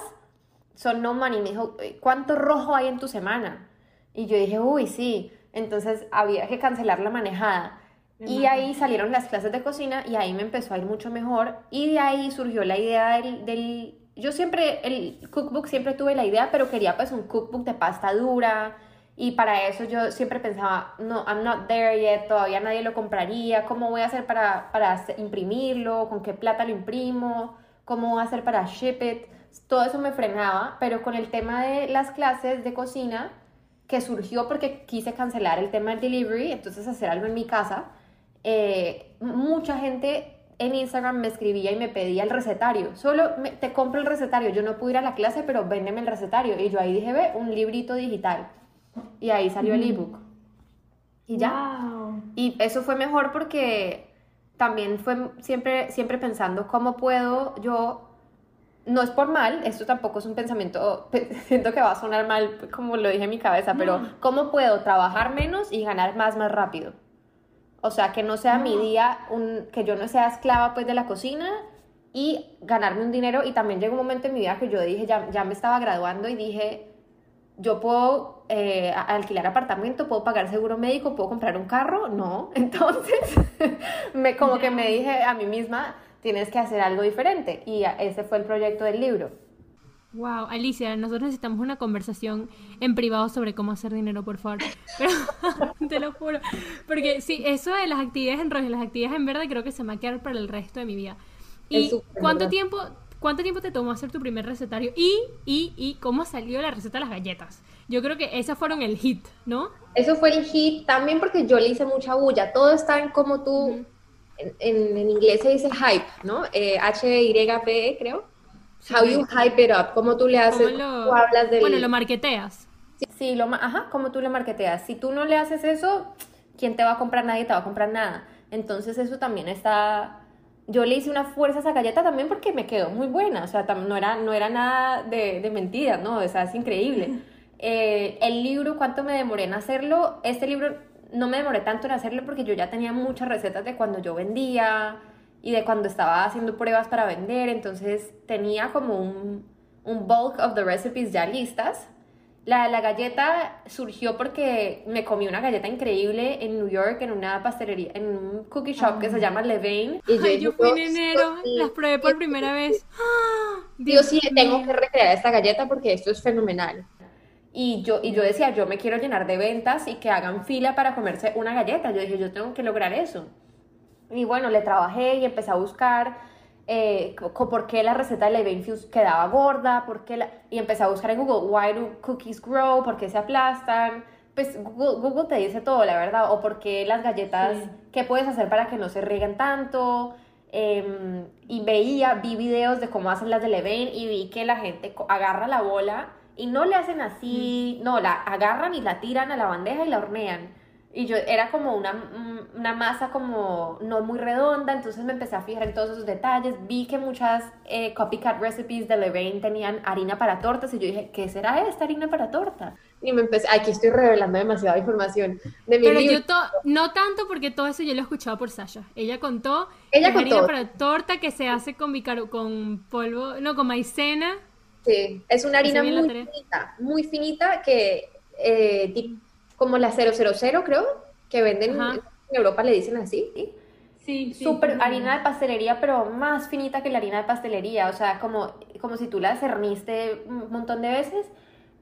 son no money. Me dijo, ¿cuánto rojo hay en tu semana? Y yo dije, uy, sí. Entonces había que cancelar la manejada. Y ahí salieron las clases de cocina y ahí me empezó a ir mucho mejor. Y de ahí surgió la idea del, del yo siempre, el cookbook siempre tuve la idea, pero quería pues un cookbook de pasta dura. Y para eso yo siempre pensaba, no, I'm not there yet, todavía nadie lo compraría. ¿Cómo voy a hacer para, para imprimirlo? ¿Con qué plata lo imprimo? cómo hacer para ship it. todo eso me frenaba, pero con el tema de las clases de cocina, que surgió porque quise cancelar el tema del delivery, entonces hacer algo en mi casa, eh, mucha gente en Instagram me escribía y me pedía el recetario. Solo te compro el recetario. Yo no pude ir a la clase, pero véndeme el recetario. Y yo ahí dije, ve, un librito digital. Y ahí salió el ebook. Y ya. Y eso fue mejor porque también fue siempre, siempre pensando cómo puedo yo no es por mal, esto tampoco es un pensamiento, siento que va a sonar mal como lo dije en mi cabeza, pero ¿cómo puedo trabajar menos y ganar más más rápido? O sea, que no sea mi día, un, que yo no sea esclava pues de la cocina y ganarme un dinero. Y también llegó un momento en mi vida que yo dije, ya, ya me estaba graduando y dije, yo puedo eh, alquilar apartamento, puedo pagar seguro médico, puedo comprar un carro. No, entonces me, como que me dije a mí misma, tienes que hacer algo diferente. Y ese fue el proyecto del libro. Wow, Alicia, nosotros necesitamos una conversación en privado sobre cómo hacer dinero, por favor. te lo juro. Porque sí, eso de las actividades en rojo y las actividades en verde creo que se me va a quedar para el resto de mi vida. ¿Y cuánto tiempo, cuánto tiempo te tomó hacer tu primer recetario? Y, y, y cómo salió la receta de las galletas. Yo creo que esas fueron el hit, ¿no? Eso fue el hit también porque yo le hice mucha bulla. Todo está en como tú, en, en, inglés se dice hype, ¿no? Eh, H-Y-P, creo How you hype it up, cómo tú le haces, lo, hablas del... Bueno, lo marketeas. Sí, lo, ajá, cómo tú lo marketeas. Si tú no le haces eso, ¿quién te va a comprar? Nadie te va a comprar nada. Entonces eso también está... Yo le hice una fuerza a esa galleta también porque me quedó muy buena, o sea, no era, no era nada de, de mentira, ¿no? O sea, es increíble. Eh, el libro, ¿cuánto me demoré en hacerlo? Este libro no me demoré tanto en hacerlo porque yo ya tenía muchas recetas de cuando yo vendía, y de cuando estaba haciendo pruebas para vender, entonces tenía como un, un bulk of the recipes ya listas. La, la galleta surgió porque me comí una galleta increíble en New York, en una pastelería, en un cookie shop que se llama Levain. Y yo, fui en enero, las probé por primera vez. Dios, sí, tengo que recrear esta galleta porque esto es fenomenal. Y yo, y yo decía, yo me quiero llenar de ventas y que hagan fila para comerse una galleta. Yo dije, yo tengo que lograr eso. Y bueno, le trabajé y empecé a buscar eh, por qué la receta de la Infuse quedaba gorda, por qué y empecé a buscar en Google, why do cookies grow, por qué se aplastan. Pues Google, te dice todo, la verdad, o por qué las galletas, qué puedes hacer para que no se rieguen tanto. Em, y veía, vi videos de cómo hacen las de Levain y vi que la gente agarra la bola y no le hacen así, no, la agarran y la tiran a la bandeja y la hornean y yo era como una, mm, una, masa como no muy redonda, entonces me empecé a fijar en todos esos detalles, vi que muchas eh, copycat recipes de Lorraine tenían harina para tortas y yo dije, ¿qué será esta harina para torta? Y me empecé, aquí estoy revelando demasiada información de mi Pero yo no tanto porque todo eso yo lo he escuchado por Sasha. Ella contó Ella contó. harina para torta que se hace con con polvo, no, con maicena. Sí, es una harina muy finita, muy finita que eh, como la 000, creo, que venden en Europa, le dicen así. Sí, sí. Súper harina de pastelería, pero más finita que la harina de pastelería. O sea, como, como si tú la cerniste un montón de veces.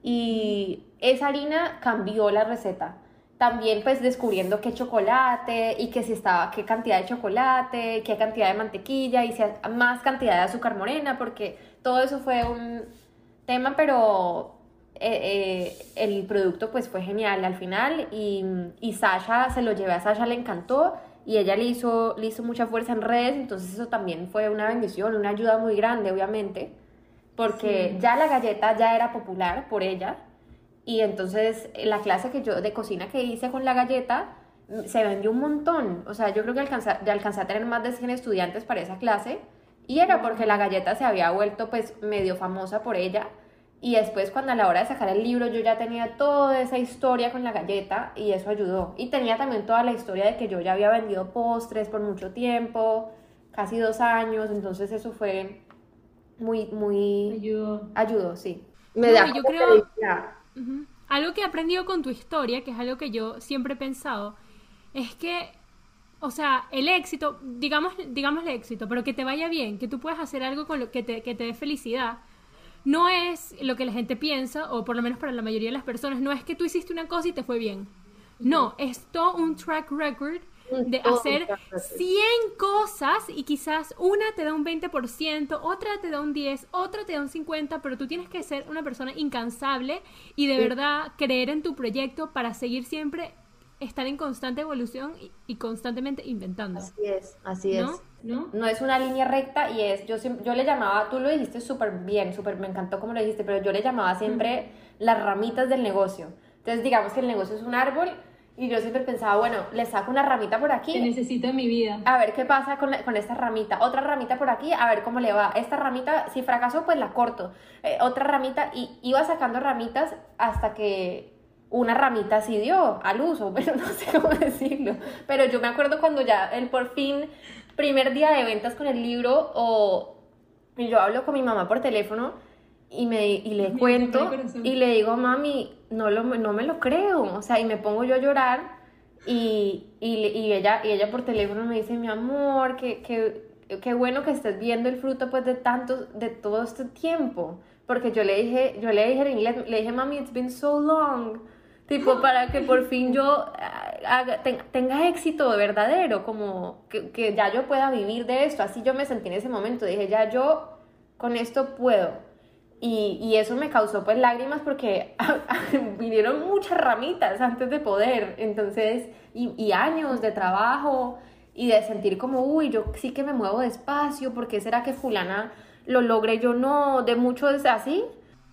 Y esa harina cambió la receta. También pues descubriendo qué chocolate y que si estaba, qué cantidad de chocolate, qué cantidad de mantequilla y si más cantidad de azúcar morena, porque todo eso fue un tema, pero eh, eh, el producto pues fue genial al final y, y, Sasha, se lo llevé a Sasha, le encantó y ella le hizo, le hizo mucha fuerza en redes, entonces eso también fue una bendición, una ayuda muy grande obviamente, porque ya la galleta ya era popular por ella y entonces la clase que yo de cocina que hice con la galleta mm, se vendió un montón, o sea, yo creo que alcanza, ya alcancé a tener más de 100 estudiantes para esa clase y era porque la galleta se había vuelto pues medio famosa por ella y después cuando a la hora de sacar el libro yo ya tenía toda esa historia con la galleta y eso ayudó. Y tenía también toda la historia de que yo ya había vendido postres por mucho tiempo, casi dos años, entonces eso fue muy, muy... Ayudó. Ayudó, sí. Me da yo creo... Algo que he aprendido con tu historia, que es algo que yo siempre he pensado, es que, o sea, el éxito, digamos, digamos el éxito, pero que te vaya bien, que tú puedas hacer algo con lo que te, que te dé felicidad no es lo que la gente piensa, o por lo menos para la mayoría de las personas, no es que tú hiciste una cosa y te fue bien. No, es todo un track record de hacer 100 cosas y quizás una te da un 20%, otra te da un 10, otra te da un 50%, pero tú tienes que ser una persona incansable y de verdad creer en tu proyecto para seguir siempre estar en constante evolución y, constantemente inventando. Así es, así es. ¿No? ¿No? es una línea recta y es, yo, yo le llamaba, tú lo dijiste súper bien, súper, me encantó como lo dijiste, pero yo le llamaba siempre las ramitas del negocio. Entonces digamos que el negocio es un árbol y yo siempre pensaba, bueno, le saco una ramita por aquí. Que necesito en mi vida. A ver qué pasa con, con, esta ramita. Otra ramita por aquí, a ver cómo le va. Esta ramita, si fracasó, pues la corto. Eh, otra ramita, y iba sacando ramitas hasta que una ramita sí dio al uso, pero no sé cómo decirlo. Pero yo me acuerdo cuando ya el por fin, primer día de ventas con el libro, o yo hablo con mi mamá por teléfono y, me, y le cuento y le digo, mami, no, lo, no me lo creo, o sea, y me pongo yo a llorar y, y, y ella, y ella por teléfono me dice, mi amor, qué bueno que estés viendo el fruto pues de tanto, de todo este tiempo, porque yo le dije, yo le dije en inglés, le dije, mami, it's been so long, tipo, para que por fin yo haga, tenga éxito verdadero, como que, que ya yo pueda vivir de esto, así yo me sentí en ese momento, dije, ya yo con esto puedo. Y, y, eso me causó pues lágrimas porque vinieron muchas ramitas antes de poder, entonces, y, y, años de trabajo y de sentir como, uy, yo sí que me muevo despacio, ¿por qué será que fulana lo logre yo no? De mucho es así.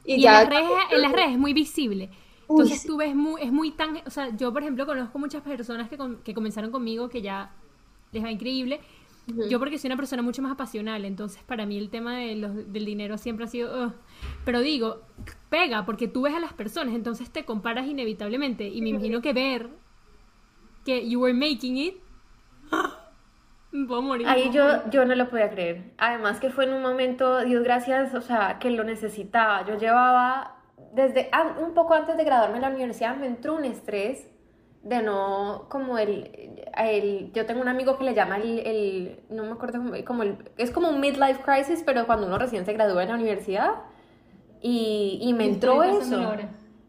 Y, ya... en, las redes, en las redes es muy visible. Entonces tú ves, muy, es muy tan, o sea, yo por ejemplo conozco muchas personas que, que comenzaron conmigo que ya les va increíble yo porque soy una persona mucho más apasional, entonces para mí el tema de los, del dinero siempre ha sido... Pero digo, pega, porque tú ves a las personas, entonces te comparas inevitablemente. Y me imagino que ver que you were making it... Puedo morir. Ahí yo, yo no lo podía creer. Además que fue en un momento, Dios gracias, o sea, que lo necesitaba. Yo llevaba, desde un poco antes de graduarme en la universidad, me entró un estrés de no, como el, el, yo tengo un amigo que le llama el, el no me acuerdo, como el, es como un midlife crisis, pero cuando uno recién se gradúa en la universidad, y, y me entró eso.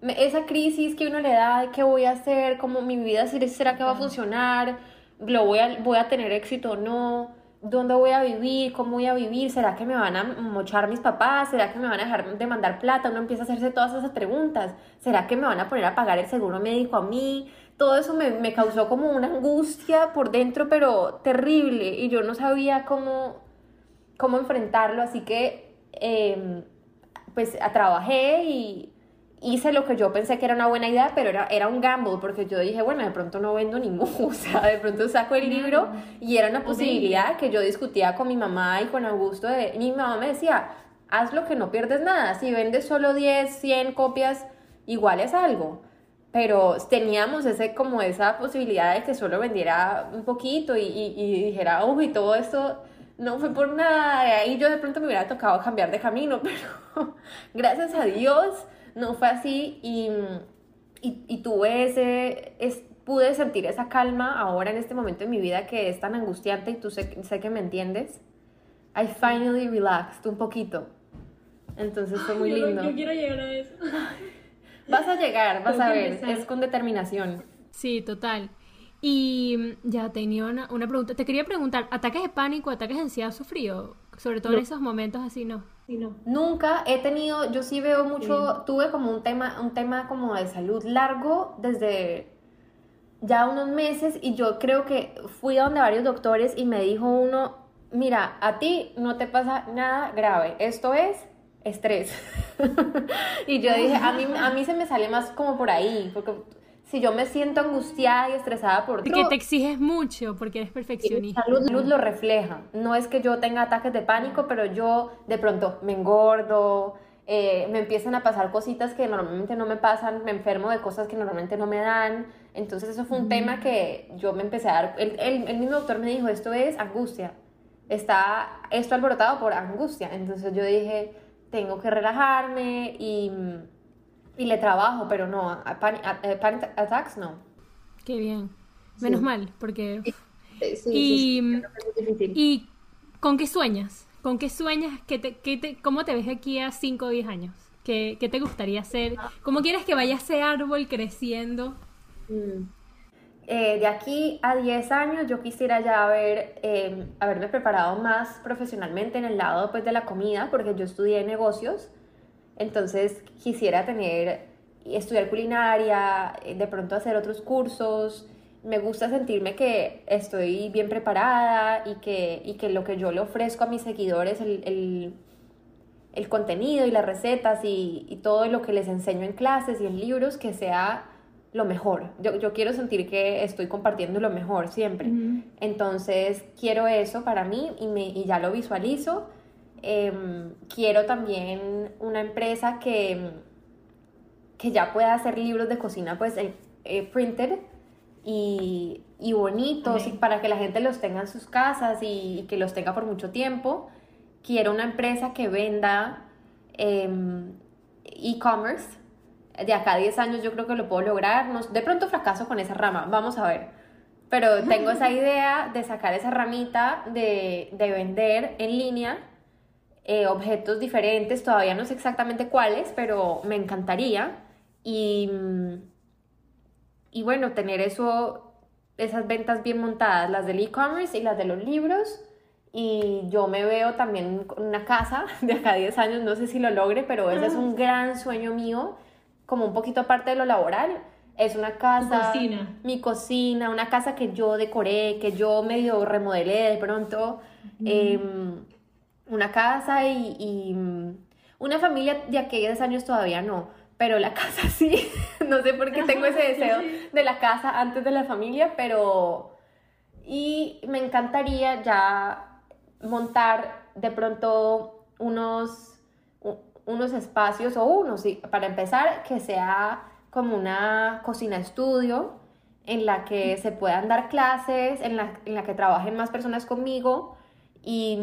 Esa crisis que uno le da de qué voy a hacer, como mi vida, será que va a funcionar, lo voy a, voy a tener éxito o no, dónde voy a vivir, cómo voy a vivir, será que me van a mochar mis papás, será que me van a dejar de mandar plata, uno empieza a hacerse todas esas preguntas, será que me van a poner a pagar el seguro médico a mí, todo eso me, me, causó como una angustia por dentro, pero terrible, y yo no sabía cómo, cómo enfrentarlo, así que eh, pues trabajé y hice lo que yo pensé que era una buena idea, pero era, era un gamble, porque yo dije, bueno, de pronto no vendo ni o sea, de pronto saco el libro, y era una posibilidad que yo discutía con mi mamá y con Augusto, de, y mi mamá me decía, haz lo que no pierdes nada, si vendes solo 10, 100 copias, igual es algo pero teníamos ese, como esa posibilidad de que solo vendiera un poquito y, y, dijera, uy, todo esto no fue por nada, ahí yo de pronto me hubiera tocado cambiar de camino, pero gracias a Dios no fue así y, y, tuve ese, es, pude sentir esa calma ahora en este momento de mi vida que es tan angustiante y tú sé, sé que me entiendes. I finally relaxed un poquito. Entonces fue muy lindo. Yo quiero llegar a eso. Vas a llegar, vas a ver, es con determinación. Sí, total. Y mm, ya tenía una, una, pregunta. Te quería preguntar, ¿ataques de pánico, ataques de ansiedad has sufrido? Sobre todo en esos momentos así, ¿no? Sí, no. Nunca he tenido, yo sí veo mucho, tuve como un tema, un tema como de salud largo desde ya unos meses y yo creo que fui a donde varios doctores y me dijo uno, mira, a ti no te pasa nada grave, esto es estrés. y yo dije, a mí, a mí se me sale más como por ahí, porque si yo me siento angustiada y estresada por Porque te exiges mucho, porque eres perfeccionista. La luz, lo refleja. No es que yo tenga ataques de pánico, pero yo de pronto me engordo, eh, me empiezan a pasar cositas que normalmente no me pasan, me enfermo de cosas que normalmente no me dan. Entonces eso fue un tema que yo me empecé a dar... El, el, el mismo doctor me dijo, esto es angustia. Está esto alborotado por angustia. Entonces yo dije tengo que relajarme y, y le trabajo, pero no, panic, attacks no. Qué bien. Menos mal, porque... Sí, y, ¿Y con qué sueñas? ¿Con qué sueñas? ¿Qué te, qué te, ¿Cómo te ves aquí a 5 o 10 años? ¿Qué, ¿Qué, te gustaría hacer? ¿Cómo quieres que vaya ese árbol creciendo? Mm. eh, de aquí a 10 años yo quisiera ya haber, em, haberme preparado más profesionalmente en el lado pues, de la comida, porque yo estudié negocios, entonces quisiera tener, estudiar culinaria, eh, de pronto hacer otros cursos. Me gusta sentirme que estoy bien preparada y que, y que lo que yo le ofrezco a mis seguidores, el, el, el contenido y las recetas y, y todo lo que les enseño en clases y en libros, que sea lo mejor. Yo, yo, quiero sentir que estoy compartiendo lo mejor siempre. Entonces, quiero eso para mí y, me, y ya lo visualizo. Em, quiero también una empresa que, que ya pueda hacer libros de cocina, pues, eh, eh, printed y, y bonitos y para que la gente los tenga en sus casas y, que los tenga por mucho tiempo. Quiero una empresa que venda em, e-commerce de acá a 10 años yo creo que lo puedo lograr. No, de pronto fracaso con esa rama, vamos a ver. Pero tengo esa idea de sacar esa ramita, de, de vender en línea eh, objetos diferentes, todavía no sé exactamente cuáles, pero me encantaría. Y, y bueno, tener eso, esas ventas bien montadas, las del e-commerce y las de los libros. Y yo me veo también con una casa de acá a 10 años, no sé si lo logre, pero ese es un gran sueño mío como un poquito aparte de lo laboral, es una casa, cocina. mi cocina, una casa que yo decoré, que yo medio remodelé de pronto, em, una casa y, mm, una familia de aquellos años todavía no, pero la casa sí, no sé por qué tengo ese deseo de la casa antes de la familia, pero y me encantaría ya montar de pronto unos unos espacios o unos, para empezar, que sea como una cocina estudio en la que se puedan dar clases, en la, en la que trabajen más personas conmigo y,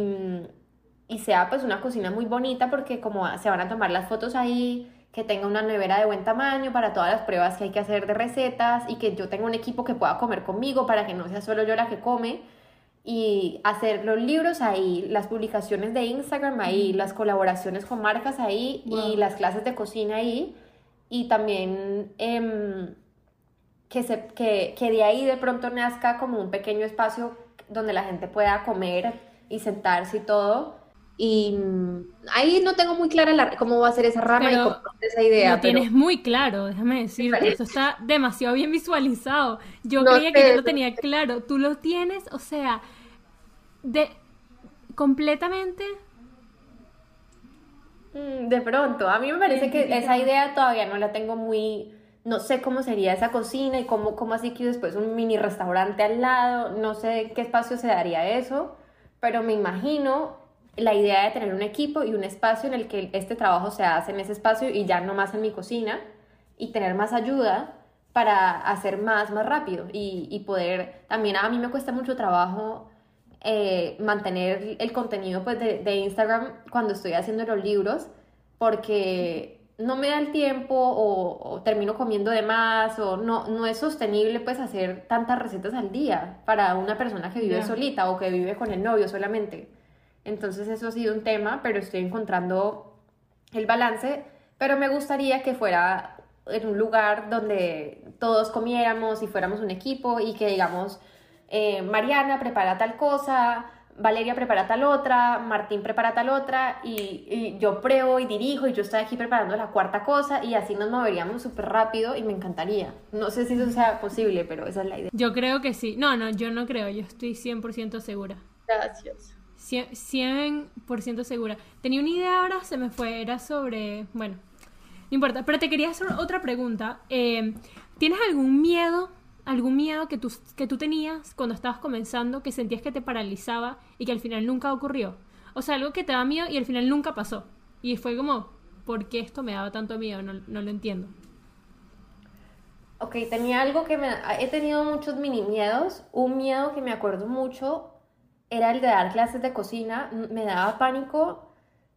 y, sea pues una cocina muy bonita porque como se van a tomar las fotos ahí, que tenga una nevera de buen tamaño para todas las pruebas que hay que hacer de recetas y que yo tenga un equipo que pueda comer conmigo para que no sea solo yo la que come y hacer los libros ahí, las publicaciones de Instagram ahí, las colaboraciones con marcas ahí y las clases de cocina ahí y también em, que, se, que, que de ahí de pronto nazca como un pequeño espacio donde la gente pueda comer y sentarse y todo. Y mm, ahí no tengo muy clara cómo va a ser esa rama y cómo va a ser esa idea. Lo tienes muy claro, déjame decirte. Eso está demasiado bien visualizado. Yo creía que yo lo tenía claro. Tú lo tienes, o sea, de completamente mm, de pronto, a mí me parece que esa idea todavía no la tengo muy, no sé cómo sería esa cocina y cómo, cómo así que después un mini restaurante al lado, no sé qué espacio se daría eso, pero me imagino la idea de tener un equipo y un espacio en el que este trabajo se hace en ese espacio y ya no más en mi cocina y tener más ayuda para hacer más, más rápido y, y poder, también a mí me cuesta mucho trabajo eh, mantener el contenido pues, de, Instagram cuando estoy haciendo los libros, porque no me da el tiempo o, termino comiendo de más o no, no es sostenible pues hacer tantas recetas al día para una persona que vive solita o que vive con el novio solamente. Entonces eso ha sido un tema, pero estoy encontrando el balance, pero me gustaría que fuera en un lugar donde todos comiéramos y fuéramos un equipo y que digamos eh, Mariana prepara tal cosa, Valeria prepara tal otra, Martín prepara tal otra, y, yo pruebo y dirijo, y yo estoy aquí preparando la cuarta cosa, y así nos moveríamos súper rápido, y me encantaría. No sé si eso sea posible, pero esa es la idea. Yo creo que sí. No, no, yo no creo, yo estoy 100% segura. Gracias. 100%, segura. Tenía una idea ahora, se me fue, era sobre, bueno, no importa, pero te quería hacer otra pregunta. Eh, ¿Tienes algún miedo algún miedo que tú, que tú tenías cuando estabas comenzando, que sentías que te paralizaba y que al final nunca ocurrió. O sea, algo que te da miedo y al final nunca pasó. Y fue como, ¿por qué esto me daba tanto miedo? No, no lo entiendo. Ok, tenía algo que me... He tenido muchos mini miedos. Un miedo que me acuerdo mucho era el de dar clases de cocina. Me daba pánico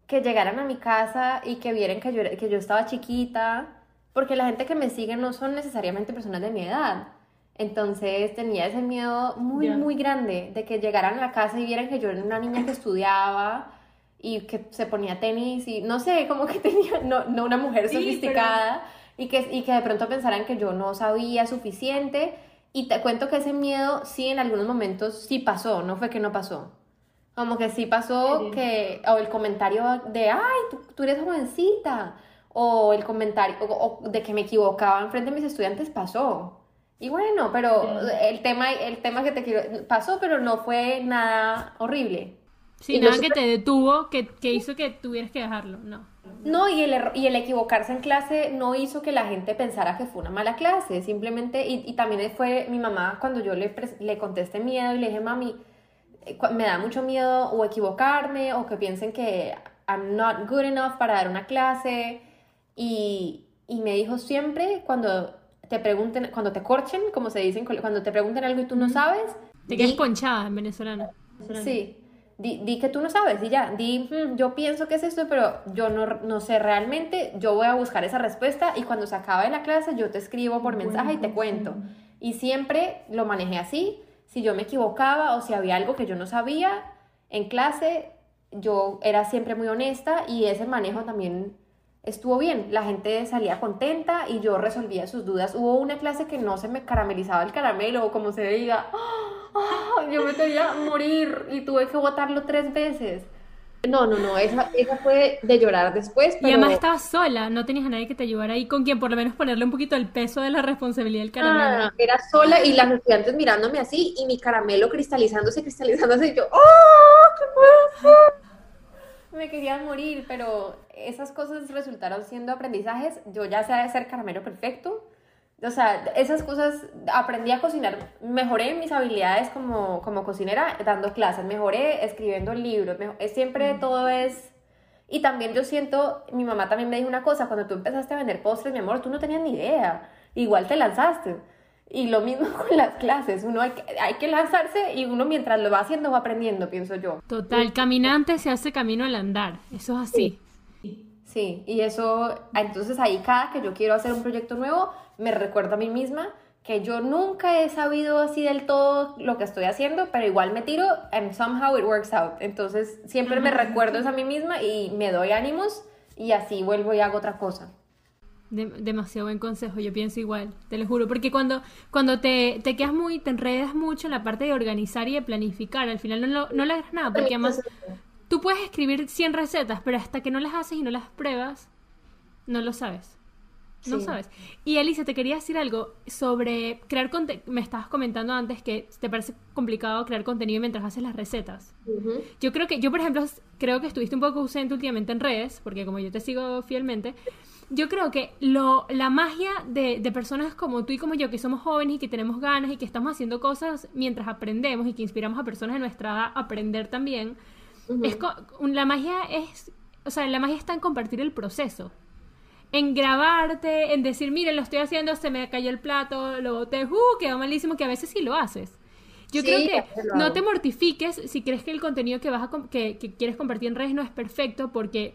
que llegaran a mi casa y que vieran que yo, que yo estaba chiquita, porque la gente que me sigue no son necesariamente personas de mi edad. Entonces tenía ese miedo muy, muy grande de que llegaran a la casa y vieran que yo era una niña que estudiaba y que se ponía tenis y no sé, como que tenía, no, no una mujer sofisticada y, que, y que de pronto pensaran que yo no sabía suficiente Y te cuento que ese miedo sí en algunos momentos sí pasó, no fue que no pasó. Como que sí pasó que, o el comentario de, ay, tú, eres jovencita, o el comentario o, de que me equivocaba en frente de mis estudiantes pasó. Y bueno, pero el tema, el tema que te quiero, pasó, pero no fue nada horrible. Sí, nada que te detuvo, que, que hizo que tuvieras que dejarlo, no. No, y el, y el equivocarse en clase no hizo que la gente pensara que fue una mala clase, simplemente, y, y también fue mi mamá cuando yo le, le contesté miedo y le dije, mami, eh, me da mucho miedo o equivocarme o que piensen que I'm not good enough para dar una clase. Y, y me dijo siempre cuando te pregunten, cuando te corchen, como se dicen, cuando te pregunten algo y tú no sabes. Te quedas en venezolano. Sí, Di, que tú no sabes y ya, di, hmm, yo pienso que es esto, pero yo no, no, sé realmente, yo voy a buscar esa respuesta y cuando se acabe la clase yo te escribo por mensaje y te cuento. Y siempre lo manejé así, si yo me equivocaba o si había algo que yo no sabía en clase, yo era siempre muy honesta y ese manejo también estuvo bien. La gente salía contenta y yo resolvía sus dudas. Hubo una clase que no se me caramelizaba el caramelo o como se diga, ¡Ah! yo me quería morir y tuve que botarlo tres veces. No, no, no, esa, esa fue de llorar después. Y además estabas sola, no tenías a nadie que te ayudara ahí con quien por lo menos ponerle un poquito el peso de la responsabilidad del caramelo. Ah, era sola y las estudiantes mirándome así y mi caramelo cristalizándose, cristalizándose y yo, ¡oh! ¿Qué Me quería morir, pero esas cosas resultaron siendo aprendizajes. Yo ya sé hacer caramelo perfecto o sea, esas cosas, aprendí a cocinar, mejoré mis habilidades como, como cocinera dando clases, mejoré escribiendo libros, siempre todo es... Y también yo siento, mi mamá también me dijo una cosa, cuando tú empezaste a vender postres, mi amor, tú no tenías ni idea, igual te lanzaste. Y lo mismo con las clases, uno hay que, hay que lanzarse y uno mientras lo va haciendo va aprendiendo, pienso yo. Total, caminante se hace camino al andar, eso es así. Sí, y eso, entonces ahí cada que yo quiero hacer un proyecto nuevo, me recuerdo a mí misma que yo nunca he sabido así del todo lo que estoy haciendo, pero igual me tiro and somehow it works out. Entonces siempre me recuerdo eso a mí misma y me doy ánimos y así vuelvo y hago otra cosa. demasiado buen consejo, yo pienso igual, te lo juro, porque cuando, cuando te, te quedas muy, te enredas mucho en la parte de organizar y de planificar, al final no, no, no logras nada, porque además Tú puedes escribir 100 recetas, pero hasta que no las haces y no las pruebas, no lo sabes. No sabes. Y Alicia, te quería decir algo sobre crear contenido. Me estabas comentando antes que te parece complicado crear contenido mientras haces las recetas. Yo creo que, yo por ejemplo, creo que estuviste un poco ausente últimamente en redes, porque como yo te sigo fielmente, yo creo que lo, la magia de, de, personas como tú y como yo, que somos jóvenes y que tenemos ganas y que estamos haciendo cosas mientras aprendemos y que inspiramos a personas de nuestra edad a aprender también, es la magia es, o sea, la magia está en compartir el proceso. En grabarte, en decir, miren, lo estoy haciendo, se me cayó el plato, lo boté, uh, quedó malísimo, que a veces sí lo haces. Yo creo que no te mortifiques si crees que el contenido que vas a que, quieres compartir en redes no es perfecto, porque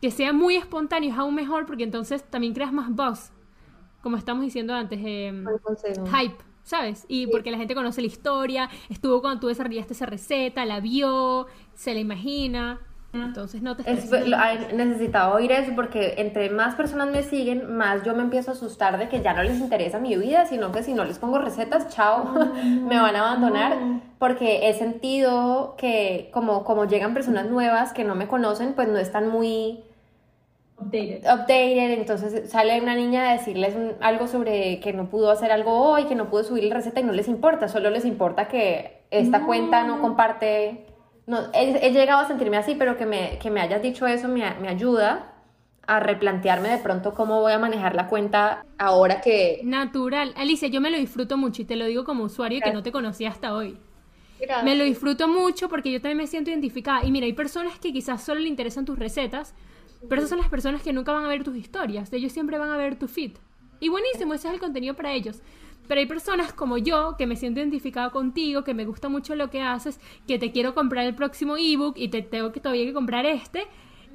que sea muy espontáneo es aún mejor, porque entonces también creas más buzz, como estamos diciendo antes, eh, hype. ¿sabes? Y porque la gente conoce la historia, estuvo cuando tú desarrollaste esa receta, la vio, se la imagina. Entonces no te es, Necesitaba oír eso porque entre más personas me siguen, más yo me empiezo a asustar de que ya no les interesa mi vida, sino que si no les pongo recetas, chao, me van a abandonar. Porque he sentido que como, como llegan personas nuevas que no me conocen, pues no están muy Updated. Updated, entonces sale una niña a decirles algo sobre que no pudo hacer algo hoy, que no pudo subir la receta y no les importa, solo les importa que esta cuenta no comparte. No, he, llegado a sentirme así, pero que me, que me hayas dicho eso me, me, ayuda a replantearme de pronto cómo voy a manejar la cuenta ahora que... Natural. Alicia, yo me lo disfruto mucho y te lo digo como usuario que no te conocía hasta hoy. Me lo disfruto mucho porque yo también me siento identificada. Y mira, hay personas que quizás solo le interesan tus recetas, pero esas son las personas que nunca van a ver tus historias. Ellos siempre van a ver tu feed. Y buenísimo, ese es el contenido para ellos. Pero hay personas como yo que me siento identificada contigo, que me gusta mucho lo que haces, que te quiero comprar el próximo ebook y te tengo que todavía que comprar este.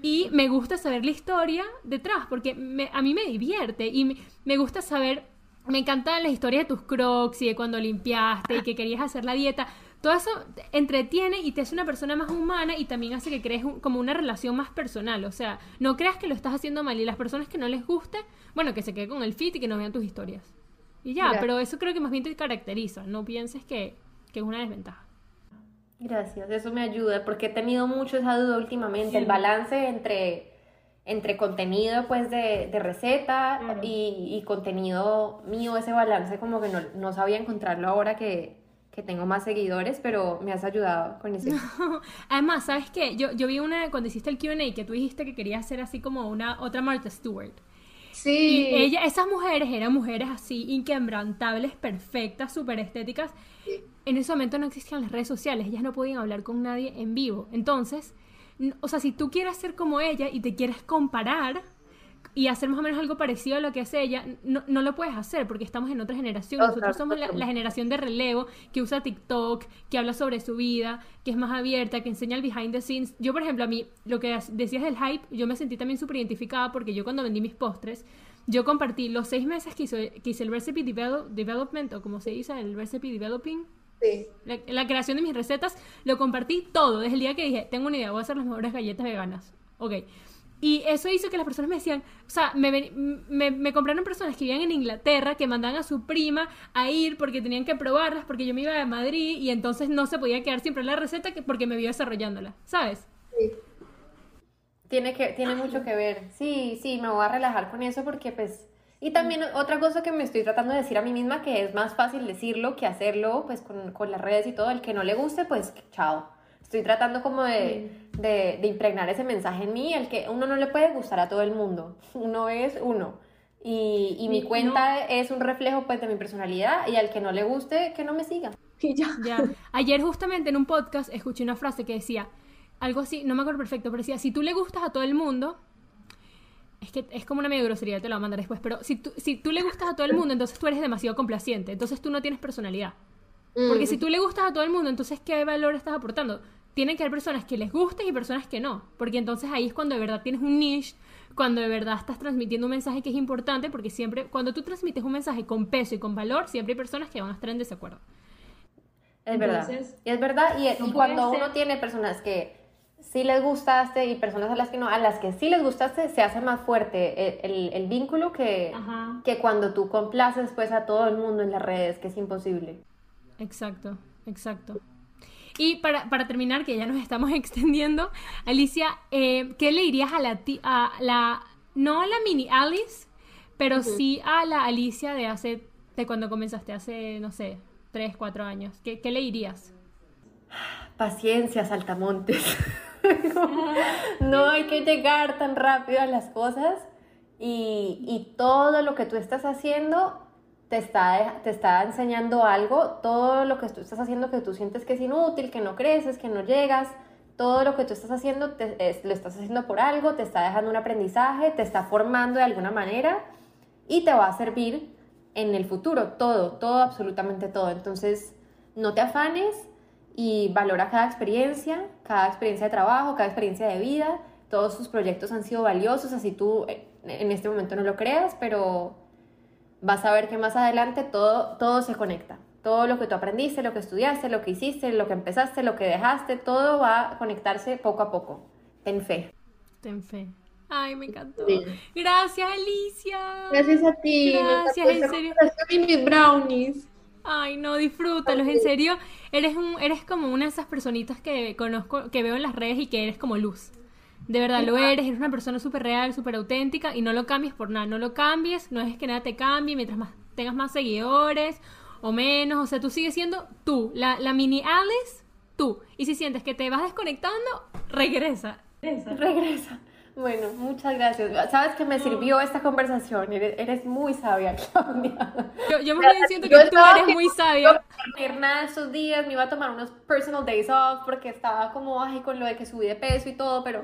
Y me gusta saber la historia detrás, porque a mí me divierte y me, me gusta saber, me encantan las historias de tus crocs y de cuando limpiaste y que querías hacer la dieta todo eso entretiene y te hace una persona más humana y también hace que crees como una relación más personal. O sea, no creas que lo estás haciendo mal y las personas que no les guste, bueno, que se queden con el fit y que no vean tus historias. Y ya, pero eso creo que más bien te caracteriza. No pienses que, que es una desventaja. Gracias, eso me ayuda porque he tenido mucho esa duda últimamente, el balance entre, entre contenido pues de, de receta y, y, contenido mío, ese balance como que no, no sabía encontrarlo ahora que, que, tengo más seguidores, pero me has ayudado con eso. Además, ¿sabes qué? Yo, yo vi una, cuando hiciste el Q&A, que tú dijiste que querías hacer así como una otra Martha Stewart. Sí. Y ella, esas mujeres eran mujeres así inquebrantables, perfectas, súper estéticas en ese momento no existían las redes sociales, ellas no podían hablar con nadie en vivo. Entonces, o sea, si tú quieres ser como ella y te quieres comparar y hacer más o menos algo parecido a lo que hace ella, no, no lo puedes hacer porque estamos en otra generación. Nosotros somos la, generación de relevo que usa TikTok, que habla sobre su vida, que es más abierta, que enseña el behind the scenes. Yo, por ejemplo, a mí, lo que decías del hype, yo me sentí también súper identificada porque yo cuando vendí mis postres, yo compartí los seis meses que hice, que hice el recipe development, o como se dice, el recipe developing, Sí. La, creación de mis recetas, lo compartí todo, desde el día que dije, tengo una idea, voy a hacer las mejores galletas veganas. Ok. Y eso hizo que las personas me decían, o sea, me, me, me, compraron personas que vivían en Inglaterra, que mandaban a su prima a ir porque tenían que probarlas, porque yo me iba a Madrid y entonces no se podía quedar siempre la receta porque me vio desarrollándola, ¿sabes? Sí. Tiene, que, tiene mucho que ver. Sí, sí, me voy a relajar con eso porque pues y también otra cosa que me estoy tratando de decir a mí misma, que es más fácil decirlo que hacerlo, pues con, con las redes y todo, el que no le guste, pues chao. Estoy tratando como de, de, de, impregnar ese mensaje en mí, el que uno no le puede gustar a todo el mundo, uno es uno. Y, y mi cuenta es un reflejo pues de mi personalidad y al que no le guste, que no me siga. Y ya. ya. Ayer justamente en un podcast escuché una frase que decía, algo así, no me acuerdo perfecto, pero decía, si tú le gustas a todo el mundo, es que es como una medio grosería, te la voy a mandar después, pero si tú, si tú le gustas a todo el mundo, entonces tú eres demasiado complaciente, entonces tú no tienes personalidad. Porque si tú le gustas a todo el mundo, entonces ¿qué valor estás aportando? Tienen que haber personas que les gusten y personas que no, porque entonces ahí es cuando de verdad tienes un niche, cuando de verdad estás transmitiendo un mensaje que es importante, porque siempre, cuando tú transmites un mensaje con peso y con valor, siempre hay personas que van a estar en desacuerdo. Es verdad. Y es verdad, y, cuando uno tiene personas que sí les gustaste y personas a las que no, a las que sí les gustaste, se hace más fuerte el, el, vínculo que, que cuando tú complaces pues a todo el mundo en las redes, que es imposible. Exacto, exacto. Y para, para terminar, que ya nos estamos extendiendo, Alicia, eh, ¿qué le dirías a la, a la, no a la mini Alice, pero sí a la Alicia de hace, de cuando comenzaste, hace, no sé, tres, cuatro años? ¿Qué, qué le dirías? Paciencia, saltamontes. no hay que llegar tan rápido a las cosas y, y, todo lo que tú estás haciendo te está, te está enseñando algo, todo lo que tú estás haciendo que tú sientes que es inútil, que no creces, que no llegas, todo lo que tú estás haciendo lo estás haciendo por algo, te está dejando un aprendizaje, te está formando de alguna manera y te va a servir en el futuro, todo, todo, absolutamente todo. Entonces, no te afanes, y valora cada experiencia, cada experiencia de trabajo, cada experiencia de vida. Todos sus proyectos han sido valiosos, así tú eh, en este momento no lo creas, pero vas a ver que más adelante todo, todo se conecta. Todo lo que tú aprendiste, lo que estudiaste, lo que hiciste, lo que empezaste, lo que dejaste, todo va a conectarse poco a poco. Ten fe. Ten fe. Ay, me encantó. Gracias, Alicia. Gracias a ti. Gracias, en serio. mis brownies. Ay, no, disfrútalos, en serio. Eres un, eres como una de esas personitas que conozco, que veo en las redes y que eres como luz. De verdad lo eres, eres una persona súper real, súper auténtica y no lo cambies por nada, no lo cambies, no es que nada te cambie mientras más tengas más seguidores o menos, o sea, tú sigues siendo tú, la, la mini Alice, tú. Y si sientes que te vas desconectando, regresa. Regresa. regresa. Bueno, muchas gracias. Sabes que me sirvió esta conversación. Eres, muy sabia, Claudia. Yo, yo me estoy diciendo que tú eres muy sabia. No nada estos días, me iba a tomar unos personal days off porque estaba como, ay, con lo de que subí de peso y todo, pero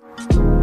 Thank you.